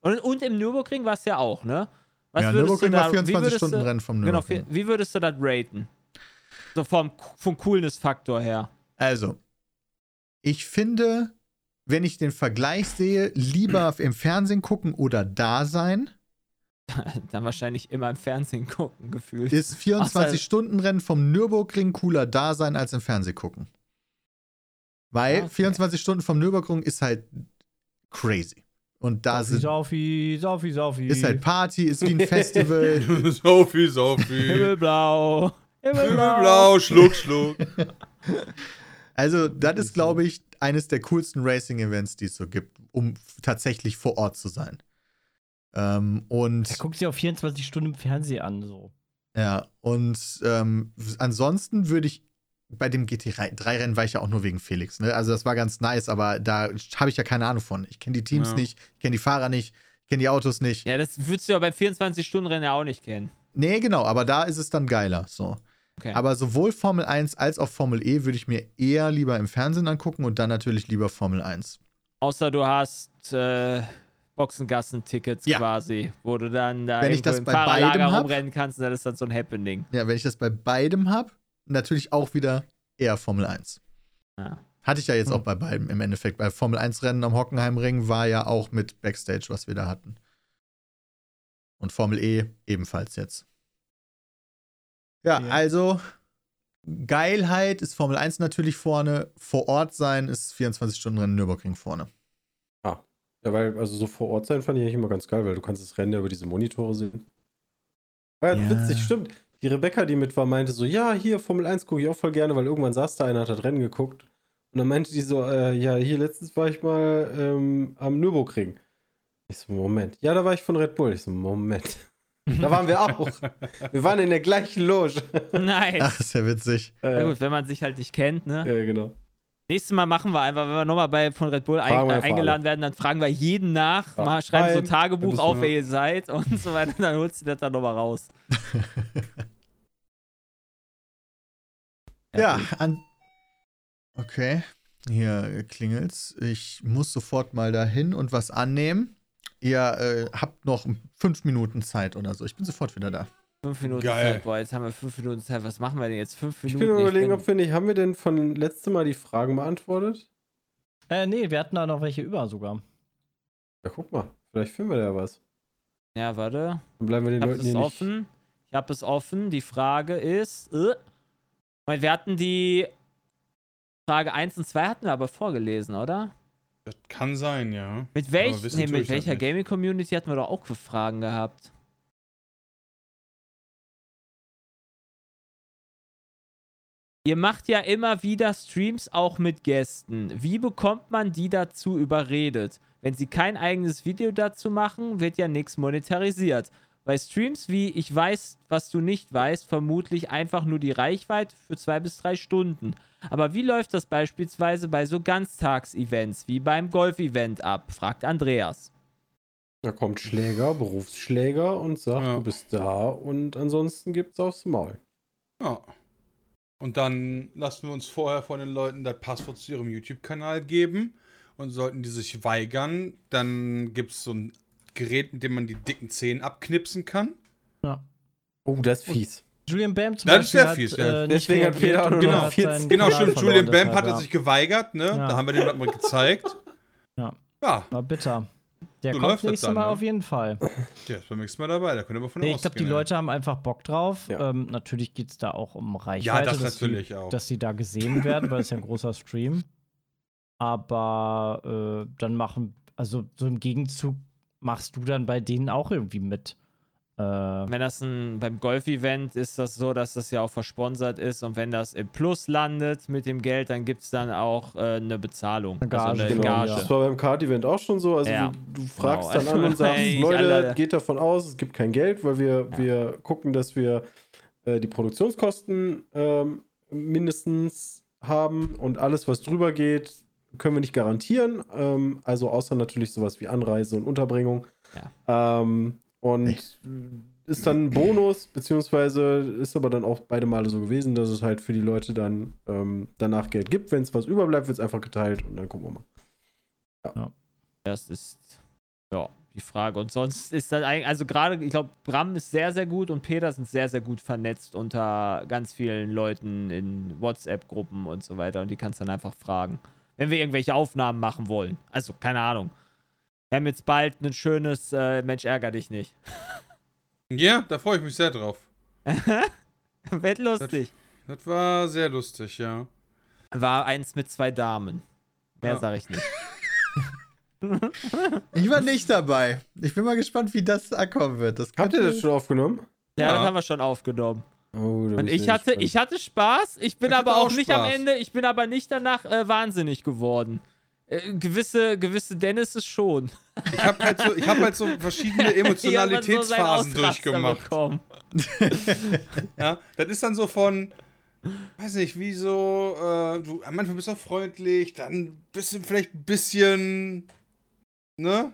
Und, und im Nürburgring warst du ja auch, ne? Was ja, Nürburgring war 24-Stunden-Rennen vom genau, Nürburgring. Genau, wie würdest du das raten? So vom, vom Coolness-Faktor her. Also, ich finde, wenn ich den Vergleich sehe, lieber im Fernsehen gucken oder da sein. Dann wahrscheinlich immer im Fernsehen gucken, gefühlt. Ist 24-Stunden-Rennen vom Nürburgring cooler da sein als im Fernsehen gucken. Weil okay. 24 Stunden vom Nürburgring ist halt crazy. Und da Saufi, sind. Saufi, Saufi, Saufi. Ist halt Party, ist wie ein Festival. Saufi, Saufi. Himmelblau. Himmelblau. Himmelblau, Schluck, Schluck. Also, das ist, glaube ich, eines der coolsten Racing-Events, die es so gibt, um tatsächlich vor Ort zu sein. Ähm, und. Er guckt sich auf 24 Stunden im Fernsehen an, so. Ja, und ähm, ansonsten würde ich bei dem GT3-Rennen war ich ja auch nur wegen Felix. Ne? Also das war ganz nice, aber da habe ich ja keine Ahnung von. Ich kenne die Teams ja. nicht, ich kenne die Fahrer nicht, ich kenne die Autos nicht. Ja, das würdest du ja beim 24-Stunden-Rennen ja auch nicht kennen. Nee, genau, aber da ist es dann geiler. So. Okay. Aber sowohl Formel 1 als auch Formel E würde ich mir eher lieber im Fernsehen angucken und dann natürlich lieber Formel 1. Außer du hast äh, Boxengassen-Tickets ja. quasi, wo du dann da wenn ich das bei beidem rumrennen kannst, dann ist das so ein Happening. Ja, wenn ich das bei beidem habe, natürlich auch wieder eher Formel 1. Ja. Hatte ich ja jetzt hm. auch bei beidem im Endeffekt. Bei Formel 1 Rennen am Hockenheimring war ja auch mit Backstage, was wir da hatten. Und Formel E ebenfalls jetzt. Ja, ja. also Geilheit ist Formel 1 natürlich vorne. Vor Ort sein ist 24-Stunden-Rennen Nürburgring vorne. Ja, weil, also so vor Ort sein fand ich eigentlich immer ganz geil, weil du kannst das Rennen ja über diese Monitore sehen. War ja, ja. witzig, stimmt. Die Rebecca, die mit war, meinte so, ja, hier Formel 1 gucke ich auch voll gerne, weil irgendwann saß da einer, hat das Rennen geguckt. Und dann meinte die so, äh, ja, hier letztens war ich mal ähm, am Nürburgring. Ich so, Moment. Ja, da war ich von Red Bull. Ich so, Moment. Da waren wir auch. wir waren in der gleichen Loge. Nice. Ach, ist ja witzig. Ja, gut, wenn man sich halt nicht kennt, ne? Ja, genau. Nächstes Mal machen wir einfach, wenn wir nochmal bei von Red Bull ein, eingeladen werden, dann fragen wir jeden nach, ja. mal schreiben Nein, so ein Tagebuch auf, wer ihr seid und so weiter, dann holst du das dann nochmal raus. ja, ja an. Okay. hier klingelt's. Ich muss sofort mal dahin und was annehmen. Ihr äh, habt noch fünf Minuten Zeit oder so. Ich bin sofort wieder da. Fünf Minuten Geil. Zeit. Boah, jetzt haben wir fünf Minuten Zeit. Was machen wir denn jetzt? Fünf Ich Minuten. bin überlegen, bin- ob wir nicht, haben wir denn von letztem Mal die Fragen beantwortet? Äh, nee, wir hatten da noch welche über sogar. Ja, guck mal, vielleicht finden wir da was. ja, warte. Dann bleiben wir den Ich Leuten es hier nicht. offen. Ich habe es offen. Die Frage ist. Äh, wir hatten die Frage 1 und 2 hatten wir aber vorgelesen, oder? Das kann sein, ja. Mit, welch, nee, mit ich das welcher nicht. Gaming-Community hatten wir doch auch Fragen gehabt? Ihr macht ja immer wieder Streams auch mit Gästen. Wie bekommt man die dazu überredet? Wenn sie kein eigenes Video dazu machen, wird ja nichts monetarisiert. Bei Streams wie Ich weiß, was du nicht weißt, vermutlich einfach nur die Reichweite für zwei bis drei Stunden. Aber wie läuft das beispielsweise bei so Ganztagsevents wie beim Golf-Event ab? fragt Andreas. Da kommt Schläger, Berufsschläger und sagt, Ja. du bist da und ansonsten gibt's aufs Maul. Ja. Und dann lassen wir uns vorher von den Leuten das Passwort zu ihrem YouTube-Kanal geben. Und sollten die sich weigern, dann gibt es so ein Gerät, mit dem man die dicken Zehen abknipsen kann. Oh, das ist fies. Julian Bam zum Das ist Beispiel sehr hat, fies, ja. äh, Deswegen hat Peter auch und noch hat 14 seinen Genau, stimmt. Julian Bam hatte ja. sich geweigert, ne? Ja. Da haben wir dem das mal gezeigt. Ja. Ja, War bitter. Der So kommt nächstes dann, Mal ne? auf jeden Fall. der ist beim nächsten Mal dabei, da können wir von Nee, ich glaube, die. Leute haben einfach Bock drauf. Ja. Ähm, natürlich geht es da auch um Reichweite. Ja, das dass natürlich sie, auch. Dass sie da gesehen werden, weil es ja ein großer Stream. Aber äh, dann machen, also so im Gegenzug machst du dann bei denen auch irgendwie mit. Äh, Wenn das ein, beim Golf-Event ist das so, dass das ja auch versponsert ist und wenn das im Plus landet mit dem Geld, dann gibt es dann auch äh, eine Bezahlung. Eine Gage, also eine genau, Gage. ja. Das war beim Card-Event auch schon so. Also Ja, du, du fragst genau. dann an und sagst, Hey, Leute, alle- geht davon aus, es gibt kein Geld, weil wir, Ja. wir gucken, dass wir äh, die Produktionskosten ähm, mindestens haben und alles, was drüber geht, können wir nicht garantieren. Ähm, also außer natürlich sowas wie Anreise und Unterbringung. Ähm, und ist dann ein Bonus, beziehungsweise ist aber dann auch beide Male so gewesen, dass es halt für die Leute dann ähm, danach Geld gibt. Wenn es was überbleibt, wird es einfach geteilt und dann gucken wir mal. Das ist ja die Frage. Und sonst ist das eigentlich, also gerade, ich glaube, Bram ist sehr, sehr gut und Peter sind sehr, sehr gut vernetzt unter ganz vielen Leuten in WhatsApp-Gruppen und so weiter. Und die kannst du dann einfach fragen, wenn wir irgendwelche Aufnahmen machen wollen. Also, keine Ahnung. Wir haben jetzt bald ein schönes äh, Mensch, ärger dich nicht. Ja, da freue ich mich sehr drauf. Wird lustig. Das war sehr lustig, ja. War eins mit zwei Damen. Mehr Ja. sage ich nicht. Ich war nicht dabei. Ich bin mal gespannt, wie das ankommen wird. Das Habt ihr das schon aufgenommen? Ja, Ja. das haben wir schon aufgenommen. Oh, Und ich hatte, gespannt. ich hatte Spaß, ich bin Ich aber auch auch nicht am. Ende, ich bin aber nicht danach äh, wahnsinnig geworden. Äh, gewisse, gewisse Dennis ist schon. Ich habe halt, so, ich hab halt so verschiedene Emotionalitätsphasen so durchgemacht. Ja, das ist dann so von, weiß nicht, wie so, äh, du, manchmal bist du auch freundlich, dann bist du vielleicht ein bisschen, ne?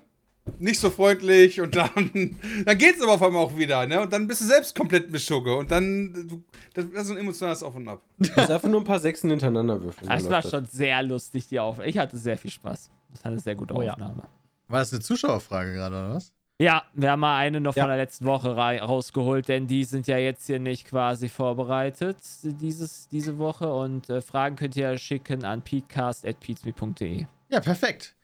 Nicht so freundlich und dann, dann geht's aber auf einmal auch wieder, ne? Und dann bist du selbst komplett Mischugge und dann, du, das ist so ein emotionales Auf und Ab. Du musst einfach nur ein paar Sechsen hintereinander würfeln. Das war schon sehr lustig, die Aufnahme. Ich hatte sehr viel Spaß. Das war eine sehr gute Oh ja. Aufnahme. War das eine Zuschauerfrage gerade, oder was? Ja, wir haben mal eine noch Ja. von der letzten Woche rausgeholt, denn die sind ja jetzt hier nicht vorbereitet dieses, diese Woche und äh, Fragen könnt ihr schicken an peatcast.peatsme.de. Ja, perfekt.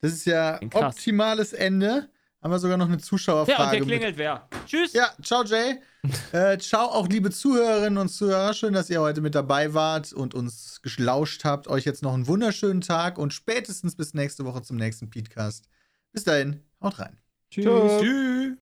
Das ist ja Krass. optimales Ende. Haben wir sogar noch eine Ja, und Zuschauerfrage. hier mit- klingelt wer. Tschüss! Ja, ciao Jay. äh, ciao auch liebe Zuhörerinnen und Zuhörer. Schön, dass ihr heute mit dabei wart und uns gelauscht habt. Euch jetzt noch einen wunderschönen Tag und spätestens bis nächste Woche zum nächsten Podcast. Bis dahin, haut rein. Tschüss. Tschüss.